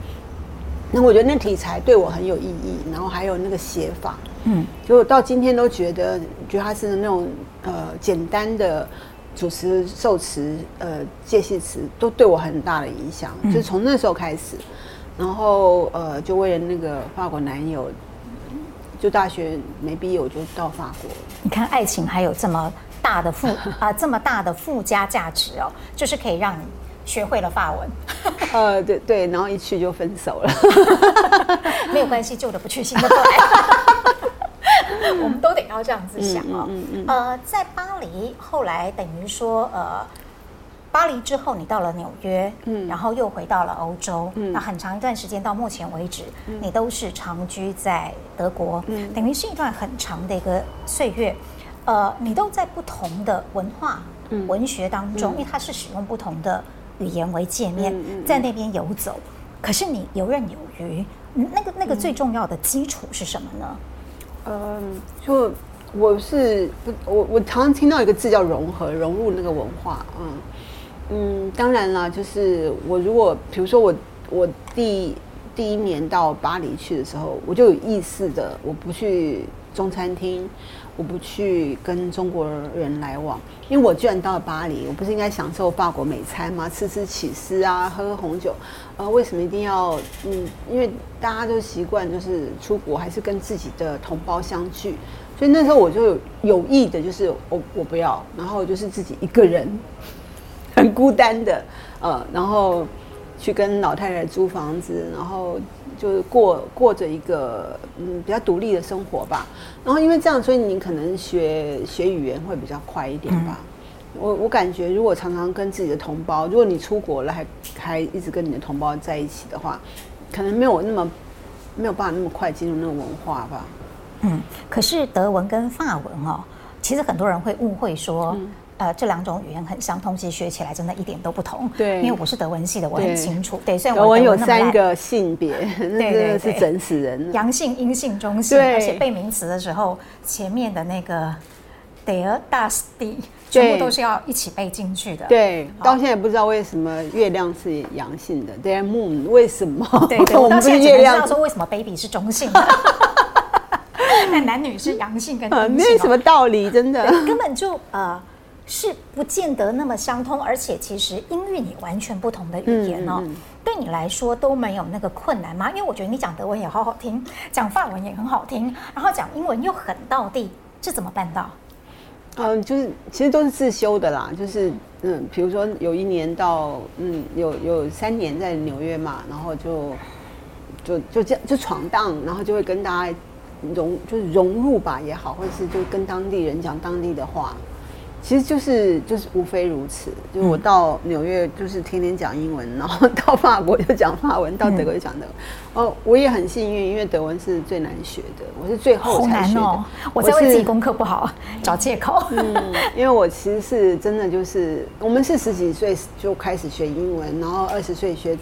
那我觉得那题材对我很有意义，然后还有那个写法，嗯，就我到今天都觉得，觉得它是那种呃简单的主持、受词、呃介系词，都对我很大的影响。嗯、就是从那时候开始，然后呃，就为了那个法国男友，就大学没毕业我就到法国。你看，爱情还有这么大的附 [LAUGHS] 啊、呃，这么大的附加价值哦，就是可以让你。学会了法文，[LAUGHS] 呃，对对，然后一去就分手了，[LAUGHS] 没有关系，旧的不去，新的不来，我们都得要这样子想哦。嗯嗯嗯、呃，在巴黎，后来等于说，呃，巴黎之后你到了纽约，嗯，然后又回到了欧洲，嗯，那很长一段时间到目前为止，嗯、你都是长居在德国，嗯，等于是一段很长的一个岁月，呃，你都在不同的文化、嗯、文学当中，嗯、因为它是使用不同的。语言为界面，在那边游走，可是你游刃有余。那个那个最重要的基础是什么呢？嗯，就我是不，我我常常听到一个字叫融合，融入那个文化。嗯嗯，当然啦，就是我如果比如说我我第第一年到巴黎去的时候，我就有意识的，我不去中餐厅。我不去跟中国人来往，因为我居然到了巴黎，我不是应该享受法国美餐吗？吃吃起司啊，喝喝红酒，呃，为什么一定要？嗯，因为大家都习惯就是出国还是跟自己的同胞相聚，所以那时候我就有意的，就是我我不要，然后就是自己一个人，[LAUGHS] 很孤单的，呃，然后去跟老太太租房子，然后。就是过过着一个嗯比较独立的生活吧，然后因为这样，所以你可能学学语言会比较快一点吧。嗯、我我感觉，如果常常跟自己的同胞，如果你出国了还还一直跟你的同胞在一起的话，可能没有那么没有办法那么快进入那个文化吧。嗯，可是德文跟法文哦，其实很多人会误会说。嗯呃，这两种语言很相通，其实学起来真的一点都不同。对，因为我是德文系的，我很清楚。对，对，虽然我德文有三个性别，对 [LAUGHS] 对是整死人。阳性、阴性、中性，而且背名词的时候，前面的那个 der das die 全部都是要一起背进去的。对，到现在也不知道为什么月亮是阳性的，der Mond 为什么？对对，[LAUGHS] 我到现在只知道说为什么 baby 是中性的，[LAUGHS] 那男女是阳性跟阴性，什么道理，真的根本就呃。是不见得那么相通，而且其实音域你完全不同的语言哦，嗯嗯、对你来说都没有那个困难吗？因为我觉得你讲德文也好好听，讲法文也很好听，然后讲英文又很到地，这怎么办到？嗯，就是其实都是自修的啦，就是嗯，比如说有一年到嗯，有有三年在纽约嘛，然后就就就这样就闯荡，然后就会跟大家融就是融入吧也好，或者是就跟当地人讲当地的话。其实就是就是无非如此，就是我到纽约就是天天讲英文，然后到法国就讲法文，到德国就讲德文。哦，我也很幸运，因为德文是最难学的，我是最后才学的。哦、我在为自己功课不好找借口。嗯，因为我其实是真的就是，我们是十几岁就开始学英文，然后二十岁学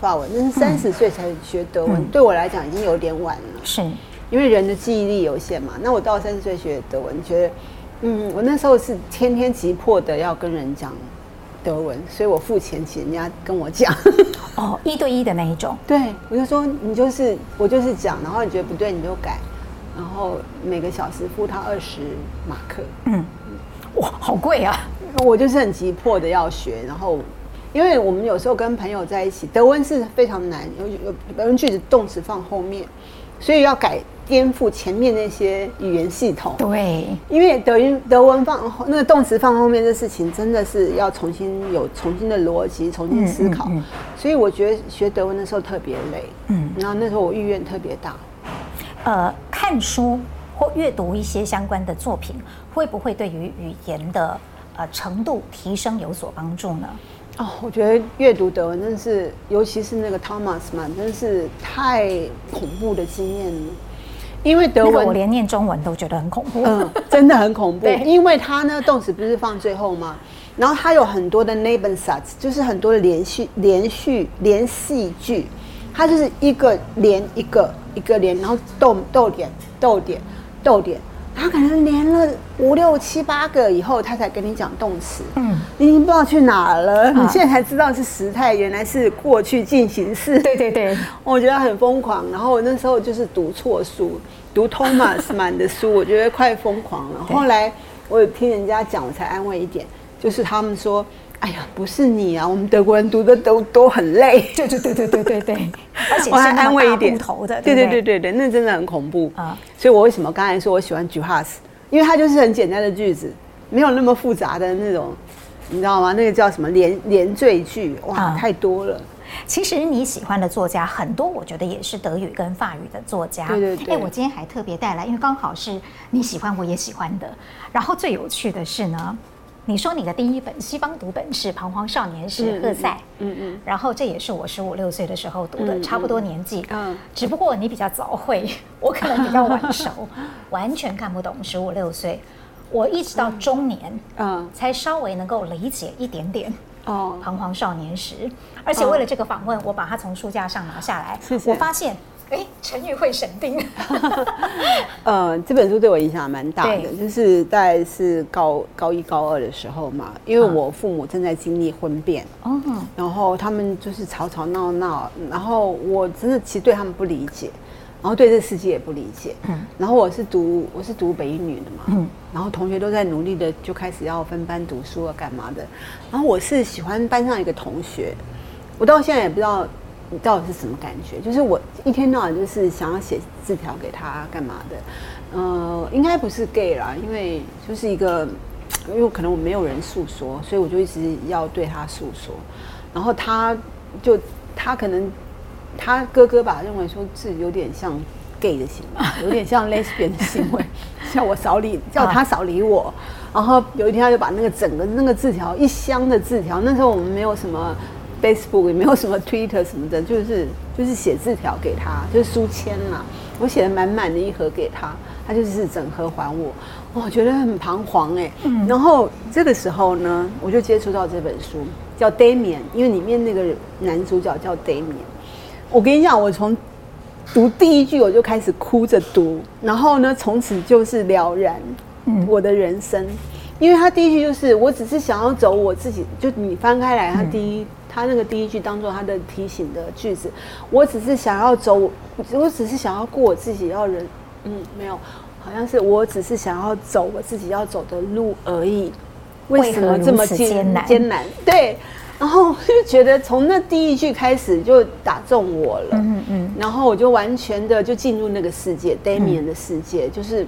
法文，但是三十岁才学德文，嗯、对我来讲已经有点晚了。是，因为人的记忆力有限嘛。那我到三十岁学德文，觉得。嗯，我那时候是天天急迫的要跟人讲德文，所以我付钱请人家跟我讲。哦，一对一的那一种。[LAUGHS] 对，我就说你就是我就是讲，然后你觉得不对你就改，然后每个小时付他二十马克。嗯，哇，好贵啊！我就是很急迫的要学，然后因为我们有时候跟朋友在一起，德文是非常难，有有德文句子动词放后面，所以要改。颠覆前面那些语言系统，对，因为德音德文放那个动词放后面的事情，真的是要重新有重新的逻辑，重新思考。嗯嗯嗯、所以我觉得学德文的时候特别累，嗯，然后那时候我意愿特别大。呃，看书或阅读一些相关的作品，会不会对于语言的呃程度提升有所帮助呢？哦，我觉得阅读德文真是，尤其是那个 Thomas Mann，真是太恐怖的经验了。因为德文，我连念中文都觉得很恐怖。嗯，真的很恐怖。[LAUGHS] 对因为它呢，动词不是放最后吗？然后它有很多的 Nebensatz，就是很多的连续、连续、连续句。它就是一个连一个，一个连，然后逗逗点、逗点、逗点。他可能连了五六七八个以后，他才跟你讲动词。嗯，你已经不知道去哪了，你现在才知道是时态，原来是过去进行式。对对对，[LAUGHS] 我觉得很疯狂。然后我那时候就是读错书，读 Thomas Mann 的书，我觉得快疯狂了。后来我有听人家讲，我才安慰一点，就是他们说。哎呀，不是你啊！我们德国人读的都都很累。对对对对对对对，[LAUGHS] 而且我还安慰一点头的。对对对对对，那真的很恐怖啊！所以我为什么刚才说我喜欢 Juhas？因为它就是很简单的句子，没有那么复杂的那种，你知道吗？那个叫什么连连缀句？哇，太多了。其实你喜欢的作家很多，我觉得也是德语跟法语的作家。对对对。哎，我今天还特别带来，因为刚好是你喜欢，我也喜欢的。然后最有趣的是呢。你说你的第一本西方读本是《彷徨少年时》赫塞，嗯。嗯，然后这也是我十五六岁的时候读的，差不多年纪，嗯，只不过你比较早会，[LAUGHS] 我可能比较晚熟，[LAUGHS] 完全看不懂。十五六岁，我一直到中年，嗯，才稍微能够理解一点点。哦，《彷徨少年时》，而且为了这个访问，我把它从书架上拿下来，我发现。哎，成语会审定。[LAUGHS] 呃，这本书对我影响蛮大的，就是大概是高高一高二的时候嘛，因为我父母正在经历婚变，哦，然后他们就是吵吵闹闹，然后我真的其实对他们不理解，然后对这世界也不理解，嗯，然后我是读我是读北一女的嘛，嗯，然后同学都在努力的就开始要分班读书啊，干嘛的，然后我是喜欢班上一个同学，我到现在也不知道。你到底是什么感觉？就是我一天到晚就是想要写字条给他干嘛的？呃，应该不是 gay 啦，因为就是一个，因为可能我没有人诉说，所以我就一直要对他诉说。然后他就他可能他哥哥吧认为说是有点像 gay 的行为，有点像 lesbian 的行为，[LAUGHS] 叫我少理，叫他少理我。然后有一天他就把那个整个那个字条一箱的字条，那时候我们没有什么。Facebook 也没有什么 Twitter 什么的，就是就是写字条给他，就是书签嘛。我写了满满的一盒给他，他就是整盒还我。我觉得很彷徨哎。嗯。然后这个时候呢，我就接触到这本书，叫 Damien，因为里面那个男主角叫 Damien。我跟你讲，我从读第一句我就开始哭着读，然后呢，从此就是了然我的人生，嗯、因为他第一句就是我只是想要走我自己，就你翻开来，他第一。嗯他那个第一句当做他的提醒的句子，我只是想要走，我只是想要过我自己要人，嗯，没有，好像是我只是想要走我自己要走的路而已。为什么这么艰难？艰难，对。然后就觉得从那第一句开始就打中我了，嗯嗯。然后我就完全的就进入那个世界，Damian 的世界，就是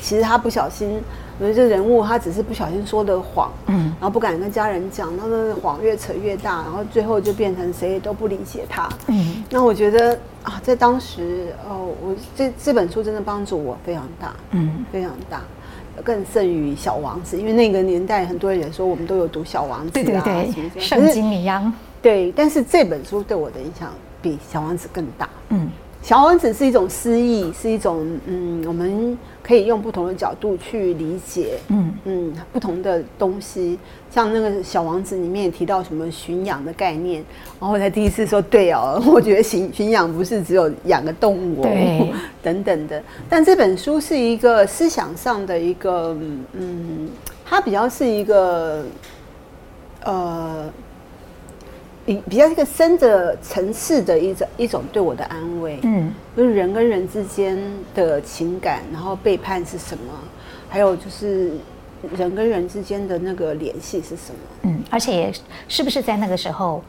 其实他不小心。我觉得这人物他只是不小心说的谎，嗯，然后不敢跟家人讲，那个谎越扯越大，然后最后就变成谁都不理解他，嗯。那我觉得啊，在当时哦，我这这本书真的帮助我非常大，嗯，非常大，更胜于《小王子》，因为那个年代很多人也说我们都有读《小王子》啊，对对对，圣经一样。对，但是这本书对我的影响比《小王子》更大，嗯。小王子是一种诗意，是一种嗯，我们可以用不同的角度去理解，嗯嗯，不同的东西。像那个小王子里面也提到什么驯养的概念，然后我才第一次说，对哦，[LAUGHS] 我觉得驯驯养不是只有养个动物，对，[LAUGHS] 等等的。但这本书是一个思想上的一个，嗯，它比较是一个，呃。比比较一个深的层次的一种一种对我的安慰，嗯，就是人跟人之间的情感，然后背叛是什么，还有就是人跟人之间的那个联系是什么，嗯，而且也是不是在那个时候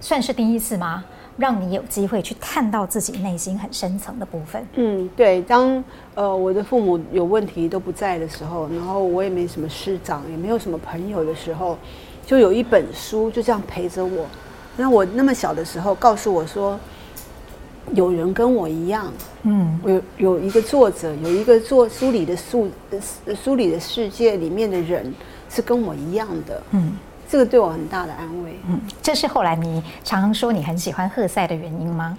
算是第一次吗？让你有机会去看到自己内心很深层的部分。嗯，对，当呃我的父母有问题都不在的时候，然后我也没什么师长，也没有什么朋友的时候，就有一本书就这样陪着我。那我那么小的时候，告诉我说，有人跟我一样，嗯，有有一个作者，有一个做书里的书，书里的世界里面的人是跟我一样的，嗯，这个对我很大的安慰，嗯，这是后来你常常说你很喜欢赫塞的原因吗？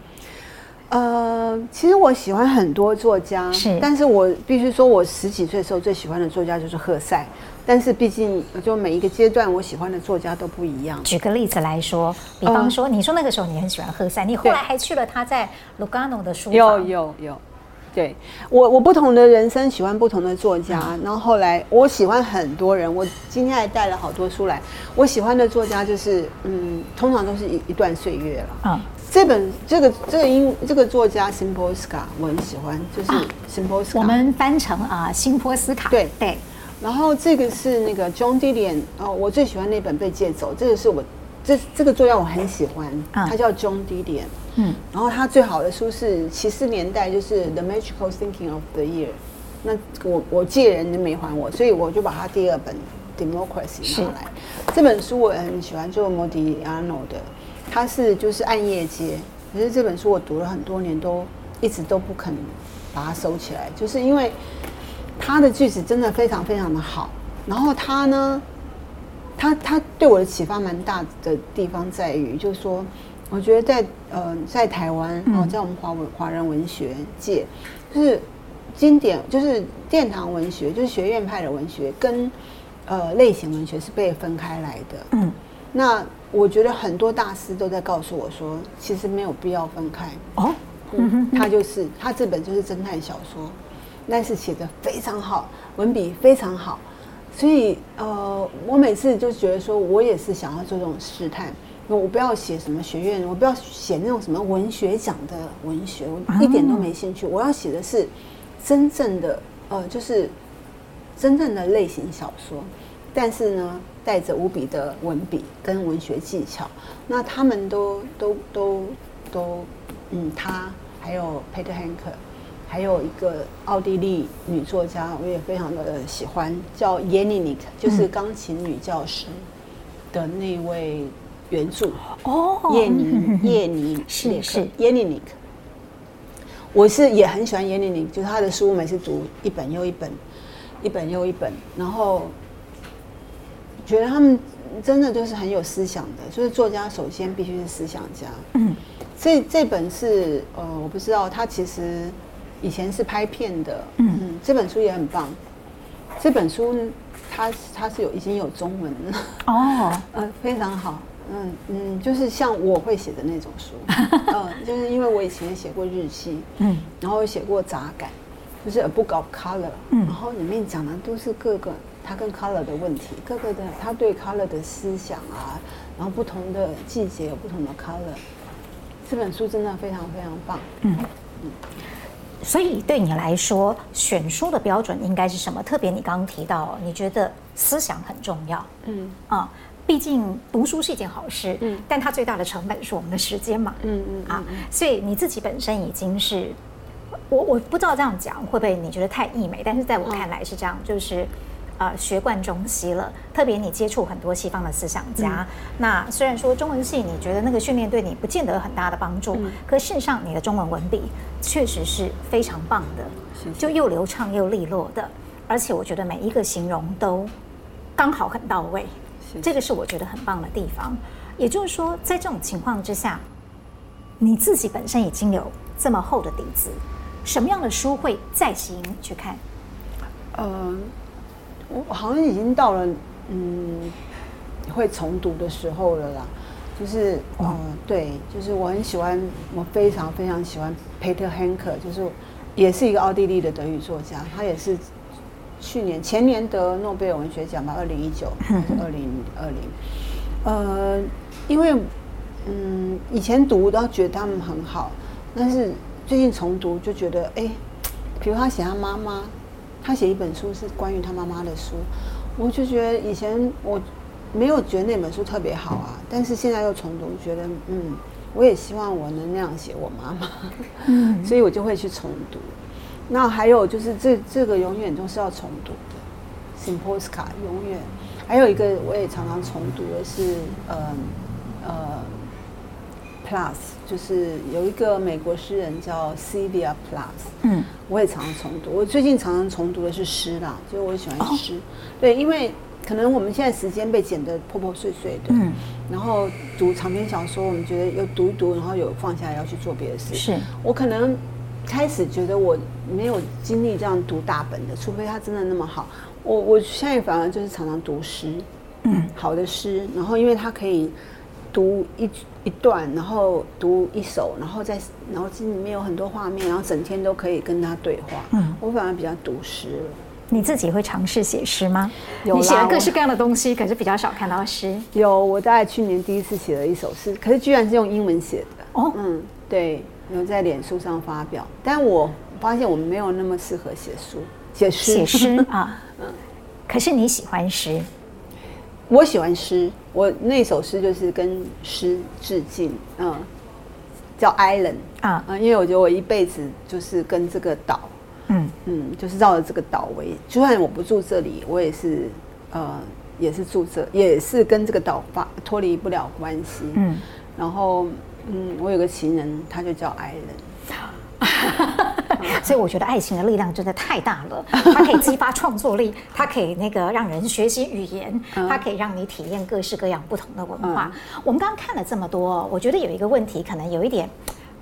呃，其实我喜欢很多作家，是，但是我必须说，我十几岁的时候最喜欢的作家就是赫塞。但是毕竟，就每一个阶段，我喜欢的作家都不一样。举个例子来说，比方说，你说那个时候你很喜欢赫塞，你后来还去了他在卢加诺的书房。有有有，对我，我不同的人生喜欢不同的作家，嗯、然后后来我喜欢很多人，我今天还带了好多书来。我喜欢的作家就是，嗯，通常都是一一段岁月了。嗯，这本这个这个英这个作家辛波斯卡我很喜欢，就是辛波斯卡。我们翻成啊，辛波斯卡。对对。然后这个是那个 John Didion 哦，我最喜欢那本被借走，这个是我这这个作家我很喜欢，嗯、他叫 John Didion。嗯，然后他最好的书是七十年代，就是《The Magical Thinking of the Year》。那我我借人就没还我，所以我就把他第二本《Democracy》拿来。这本书我也很喜欢，就是莫迪亚诺的，他是就是暗夜街。可是这本书我读了很多年，都一直都不肯把它收起来，就是因为他的句子真的非常非常的好。然后他呢，他他对我的启发蛮大的地方在于，就是说。我觉得在呃，在台湾哦，在我们华文华人文学界，就是经典，就是殿堂文学，就是学院派的文学，跟呃类型文学是被分开来的。嗯，那我觉得很多大师都在告诉我说，其实没有必要分开。哦，嗯，他就是他这本就是侦探小说，但是写的非常好，文笔非常好，所以呃，我每次就觉得说我也是想要做这种试探。我不要写什么学院，我不要写那种什么文学奖的文学，我一点都没兴趣。我要写的是真正的，呃，就是真正的类型小说，但是呢，带着无比的文笔跟文学技巧。那他们都都都都，嗯，他还有 Peter Handke，还有一个奥地利女作家，我也非常的喜欢，叫 Jelinek，就是钢琴女教师的那位。原著哦，叶尼叶尼是是耶尼尼克，我是也很喜欢耶尼尼克，就是他的书，我每次读一本又一本，一本又一本，然后觉得他们真的就是很有思想的，就是作家首先必须是思想家。嗯，这这本是呃，我不知道他其实以前是拍片的，嗯。嗯，这本书也很棒，这本书它它是有已经有中文了。哦，[LAUGHS] 呃，非常好。嗯嗯，就是像我会写的那种书，嗯，[LAUGHS] 就是因为我以前写过日记，嗯，然后写过杂感，就是 A Book of Color，嗯，然后里面讲的都是各个他跟 color 的问题，各个的他对 color 的思想啊，然后不同的季节有不同的 color，这本书真的非常非常棒，嗯。嗯，所以对你来说，选书的标准应该是什么？特别你刚刚提到，你觉得思想很重要，嗯。啊。毕竟读书是一件好事，嗯，但它最大的成本是我们的时间嘛，嗯嗯，嗯啊，所以你自己本身已经是，我我不知道这样讲会不会你觉得太溢美，但是在我看来是这样，就是，呃，学贯中西了。特别你接触很多西方的思想家，嗯、那虽然说中文系你觉得那个训练对你不见得有很大的帮助，嗯、可事实上你的中文文笔确实是非常棒的，是是就又流畅又利落的，而且我觉得每一个形容都刚好很到位。这个是我觉得很棒的地方，也就是说，在这种情况之下，你自己本身已经有这么厚的底子，什么样的书会再吸引你去看？呃，我好像已经到了嗯会重读的时候了啦。就是嗯、呃，对，就是我很喜欢，我非常非常喜欢 Peter Handke，就是也是一个奥地利的德语作家，他也是。去年前年得诺贝尔文学奖吧，二零一九 [LAUGHS] 二零二零？呃，因为嗯，以前读都觉得他们很好，但是最近重读就觉得，哎、欸，比如他写他妈妈，他写一本书是关于他妈妈的书，我就觉得以前我没有觉得那本书特别好啊，但是现在又重读，觉得嗯，我也希望我能那样写我妈妈，嗯，[LAUGHS] 所以我就会去重读。那还有就是这这个永远都是要重读的，Szymborska 永远。还有一个我也常常重读的是呃呃 Plath，就是有一个美国诗人叫 Sylvia Plath，嗯，我也常常重读。我最近常常重读的是诗啦，就是我喜欢诗。哦、对，因为可能我们现在时间被剪得破破碎碎的，嗯，然后读长篇小说，我们觉得有读一读，然后有放下来要去做别的事。是我可能。开始觉得我没有精力这样读大本的，除非他真的那么好。我我现在反而就是常常读诗，嗯，好的诗。然后因为它可以读一一段，然后读一首，然后在脑筋里面有很多画面，然后整天都可以跟他对话。嗯，我反而比较读诗。你自己会尝试写诗吗？有，你写了各式各样的东西，可是比较少看到诗。有，我大概去年第一次写了一首诗，可是居然是用英文写的。哦，嗯，对，有在脸书上发表，但我发现我没有那么适合写书，写诗，写诗 [LAUGHS] 啊。嗯，可是你喜欢诗？我喜欢诗，我那首诗就是跟诗致敬。嗯，叫 Island 啊，嗯，因为我觉得我一辈子就是跟这个岛。嗯嗯，就是绕着这个岛围，就算我不住这里，我也是，呃，也是住这，也是跟这个岛发脱离不了关系。嗯，然后，嗯，我有个情人，他就叫爱人，[LAUGHS] 所以我觉得爱情的力量真的太大了，[LAUGHS] 它可以激发创作力，它可以那个让人学习语言，它可以让你体验各式各样不同的文化。嗯、我们刚刚看了这么多，我觉得有一个问题，可能有一点。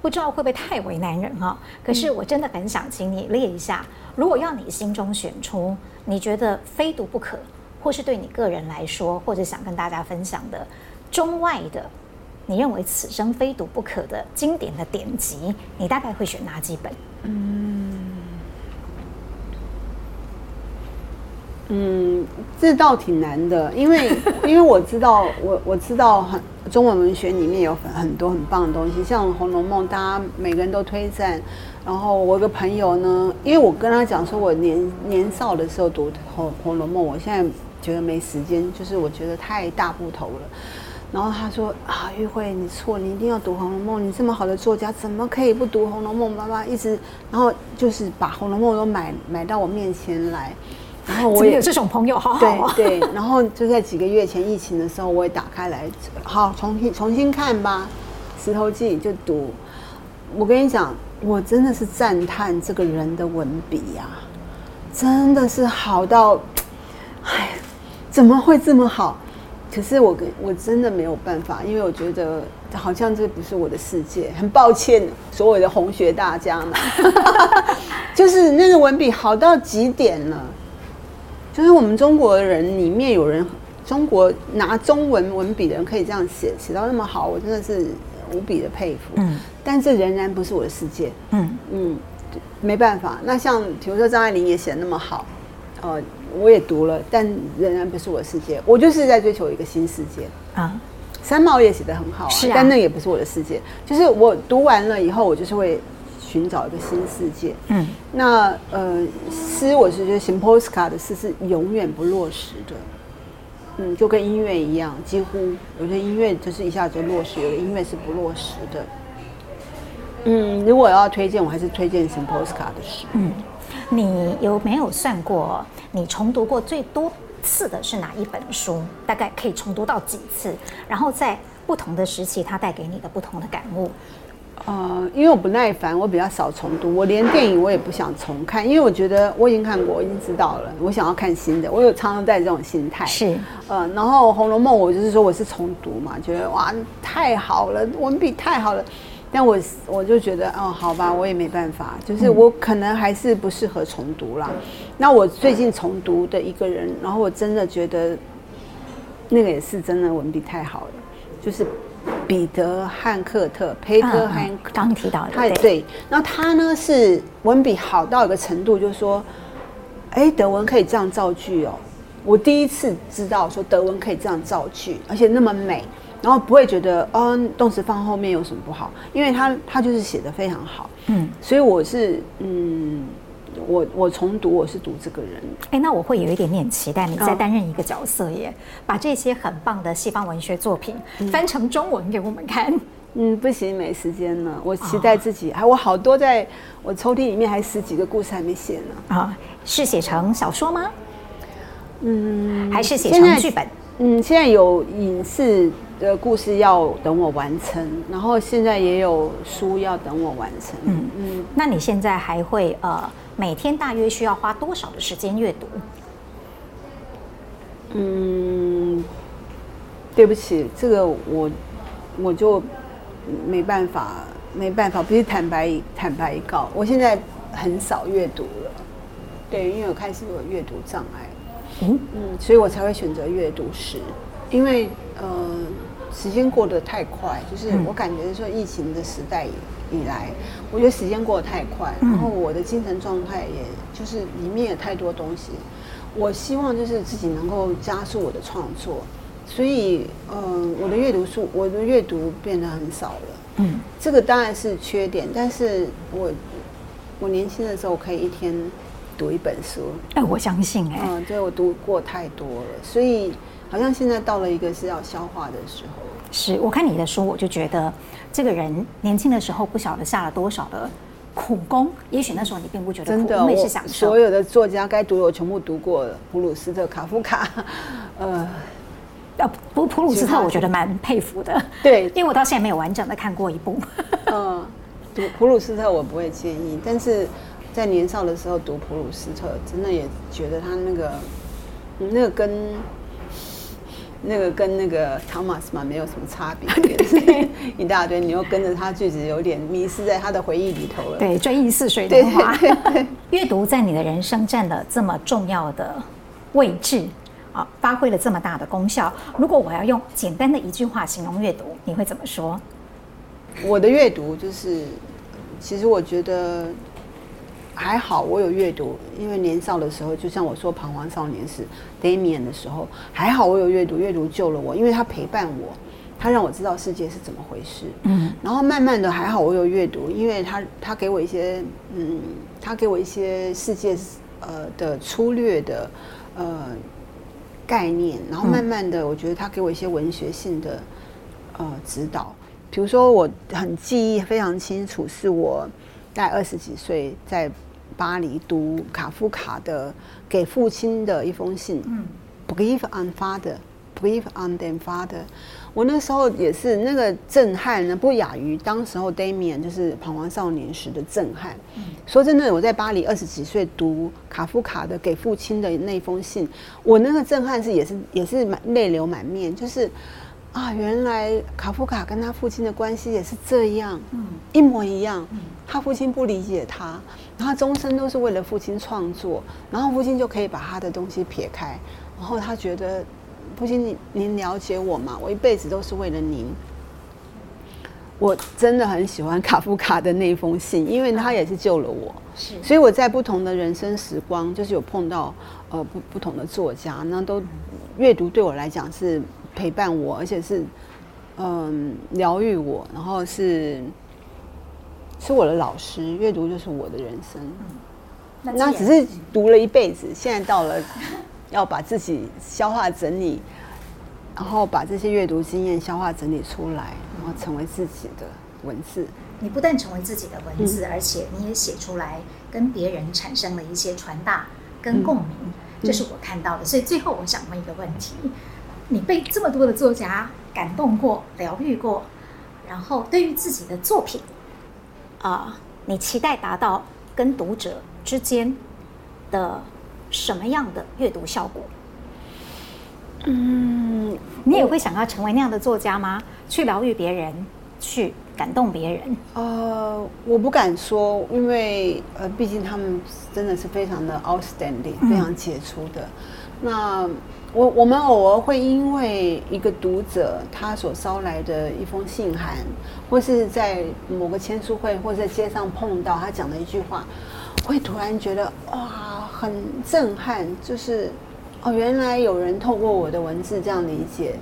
不知道会不会太为难人哈？可是我真的很想请你列一下，如果要你心中选出你觉得非读不可，或是对你个人来说，或者想跟大家分享的中外的，你认为此生非读不可的经典的典籍，你大概会选哪几本？嗯嗯，这倒挺难的，因为 [LAUGHS] 因为我知道我我知道很。中文文学里面有很很多很棒的东西，像《红楼梦》，大家每个人都推荐。然后我有个朋友呢，因为我跟他讲说，我年年少的时候读《红红楼梦》，我现在觉得没时间，就是我觉得太大部头了。然后他说啊，玉慧，你错，你一定要读《红楼梦》，你这么好的作家，怎么可以不读《红楼梦》？妈妈一直，然后就是把《红楼梦》都买买到我面前来。然后我也有这种朋友，好好、啊、对对。然后就在几个月前疫情的时候，我也打开来，好重新重新看吧，《石头记》就读。我跟你讲，我真的是赞叹这个人的文笔呀、啊，真的是好到，哎，怎么会这么好？可是我跟我真的没有办法，因为我觉得好像这不是我的世界。很抱歉，所有的红学大家们，[LAUGHS] 就是那个文笔好到极点了。就是我们中国人里面有人，中国拿中文文笔的人可以这样写，写到那么好，我真的是无比的佩服。嗯，但这仍然不是我的世界。嗯嗯，没办法。那像比如说张爱玲也写得那么好，呃，我也读了，但仍然不是我的世界。我就是在追求一个新世界啊。三毛也写得很好，是啊，但那也不是我的世界。就是我读完了以后，我就是会。寻找一个新世界。嗯，那呃，诗我是觉得 Szympolska 的诗是永远不落实的。嗯，就跟音乐一样，几乎有些音乐就是一下子就落实，有的音乐是不落实的。嗯，如果要推荐，我还是推荐 Szympolska 的诗。嗯，你有没有算过，你重读过最多次的是哪一本书？大概可以重读到几次？然后在不同的时期，它带给你的不同的感悟？呃，因为我不耐烦，我比较少重读。我连电影我也不想重看，因为我觉得我已经看过，我已经知道了。我想要看新的，我有常常带这种心态。是，呃，然后《红楼梦》，我就是说我是重读嘛，觉得哇太好了，文笔太好了。但我我就觉得哦，好吧，我也没办法，就是我可能还是不适合重读啦。嗯、那我最近重读的一个人，然后我真的觉得那个也是真的文笔太好了，就是。彼得汉克特，培特汉克特，刚提到的，对对。那他呢是文笔好到一个程度，就是说，哎，德文可以这样造句哦。我第一次知道说德文可以这样造句，而且那么美，然后不会觉得哦，动词放后面有什么不好，因为他他就是写的非常好。嗯，所以我是嗯。我我重读，我是读这个人。哎，那我会有一点点期待你再担任一个角色耶，把这些很棒的西方文学作品翻成中文给我们看。嗯，不行，没时间了。我期待自己，还我好多在我抽屉里面还十几个故事还没写呢。啊，是写成小说吗？嗯，还是写成剧本？嗯，现在有影视的故事要等我完成，然后现在也有书要等我完成。嗯嗯，那你现在还会呃？每天大约需要花多少的时间阅读？嗯，对不起，这个我我就没办法，没办法，必须坦白坦白告，我现在很少阅读了。对，因为我开始有阅读障碍。嗯嗯，所以我才会选择阅读诗，因为呃，时间过得太快，就是我感觉说疫情的时代以来，我觉得时间过得太快，然后我的精神状态也就是里面有太多东西。我希望就是自己能够加速我的创作，所以嗯，我的阅读数，我的阅读变得很少了。嗯，这个当然是缺点，但是我我年轻的时候可以一天读一本书。哎，我相信哎，嗯，对，我读过太多了，所以。好像现在到了一个是要消化的时候。是我看你的书，我就觉得这个人年轻的时候不晓得下了多少的苦功。也许那时候你并不觉得苦，真的，因为是享受。所有的作家该读的我全部读过了，普鲁斯特、卡夫卡，呃，呃，不，普鲁斯特我觉得蛮佩服的。对，因为我到现在没有完整的看过一部。[LAUGHS] 嗯，读普鲁斯特我不会介意，但是在年少的时候读普鲁斯特，真的也觉得他那个，那个跟。那个跟那个汤马斯嘛没有什么差别，[LAUGHS] 对 [LAUGHS] 一大堆，你又跟着他句子，有点迷失在他的回忆里头了。对，追忆似水年华。[LAUGHS] 阅读在你的人生占了这么重要的位置啊，发挥了这么大的功效。如果我要用简单的一句话形容阅读，你会怎么说？我的阅读就是，其实我觉得。还好我有阅读，因为年少的时候，就像我说《彷徨少年时》Damian 的时候，还好我有阅读，阅读救了我，因为他陪伴我，他让我知道世界是怎么回事。嗯，然后慢慢的还好我有阅读，因为他他给我一些嗯，他给我一些世界呃的粗略的呃概念，然后慢慢的我觉得他给我一些文学性的呃指导，比如说我很记忆非常清楚，是我。在二十几岁，在巴黎读卡夫卡的给父亲的一封信，嗯，Brief on Father，Brief on the Father。我那时候也是那个震撼呢，不亚于当时候 Damian 就是彷徨少年时的震撼。嗯，说真的，我在巴黎二十几岁读卡夫卡的给父亲的那封信，我那个震撼是也是也是满泪流满面，就是。啊，原来卡夫卡跟他父亲的关系也是这样，嗯，一模一样。他父亲不理解他，然后他终身都是为了父亲创作，然后父亲就可以把他的东西撇开，然后他觉得，父亲您您了解我吗？我一辈子都是为了您。我真的很喜欢卡夫卡的那封信，因为他也是救了我。是，所以我在不同的人生时光，就是有碰到呃不不同的作家，那都阅读对我来讲是。陪伴我，而且是嗯疗愈我，然后是是我的老师。阅读就是我的人生。嗯、那，那只是读了一辈子，现在到了要把自己消化整理，然后把这些阅读经验消化整理出来，然后成为自己的文字。你不但成为自己的文字，嗯、而且你也写出来，跟别人产生了一些传达跟共鸣，这、嗯、是我看到的。所以最后我想问一个问题。你被这么多的作家感动过、疗愈过，然后对于自己的作品，啊、呃，你期待达到跟读者之间的什么样的阅读效果？嗯，你也会想要成为那样的作家吗？去疗愈别人，去感动别人？呃，我不敢说，因为呃，毕竟他们真的是非常的 outstanding，非常杰出的。嗯、那。我我们偶尔会因为一个读者他所捎来的一封信函，或是在某个签书会，或者在街上碰到他讲的一句话，会突然觉得哇，很震撼，就是哦，原来有人透过我的文字这样理解，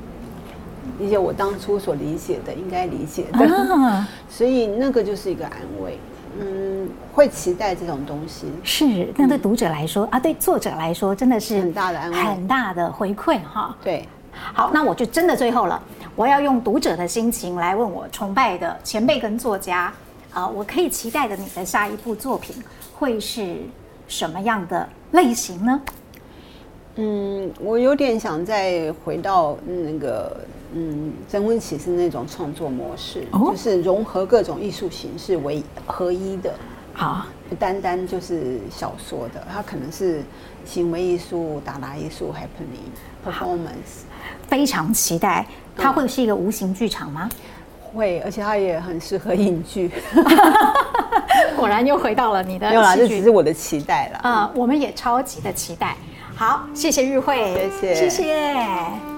理解我当初所理解的，应该理解的，啊、[LAUGHS] 所以那个就是一个安慰。嗯，会期待这种东西，是那对读者来说、嗯、啊，对作者来说，真的是很大的安慰，很大的回馈哈。对，好，那我就真的最后了，我要用读者的心情来问我崇拜的前辈跟作家啊，我可以期待的你的下一部作品会是什么样的类型呢？嗯，我有点想再回到那个。嗯，曾文启是那种创作模式，哦、就是融合各种艺术形式为合一的，啊，不单单就是小说的，它可能是行为艺术、达达艺术、happening performance，非常期待。它会是一个无形剧场吗？会，而且它也很适合影剧。[LAUGHS] 果然又回到了你的，没有啦，这只是我的期待了。啊、嗯，我们也超级的期待。好，谢谢日慧，谢谢，谢谢。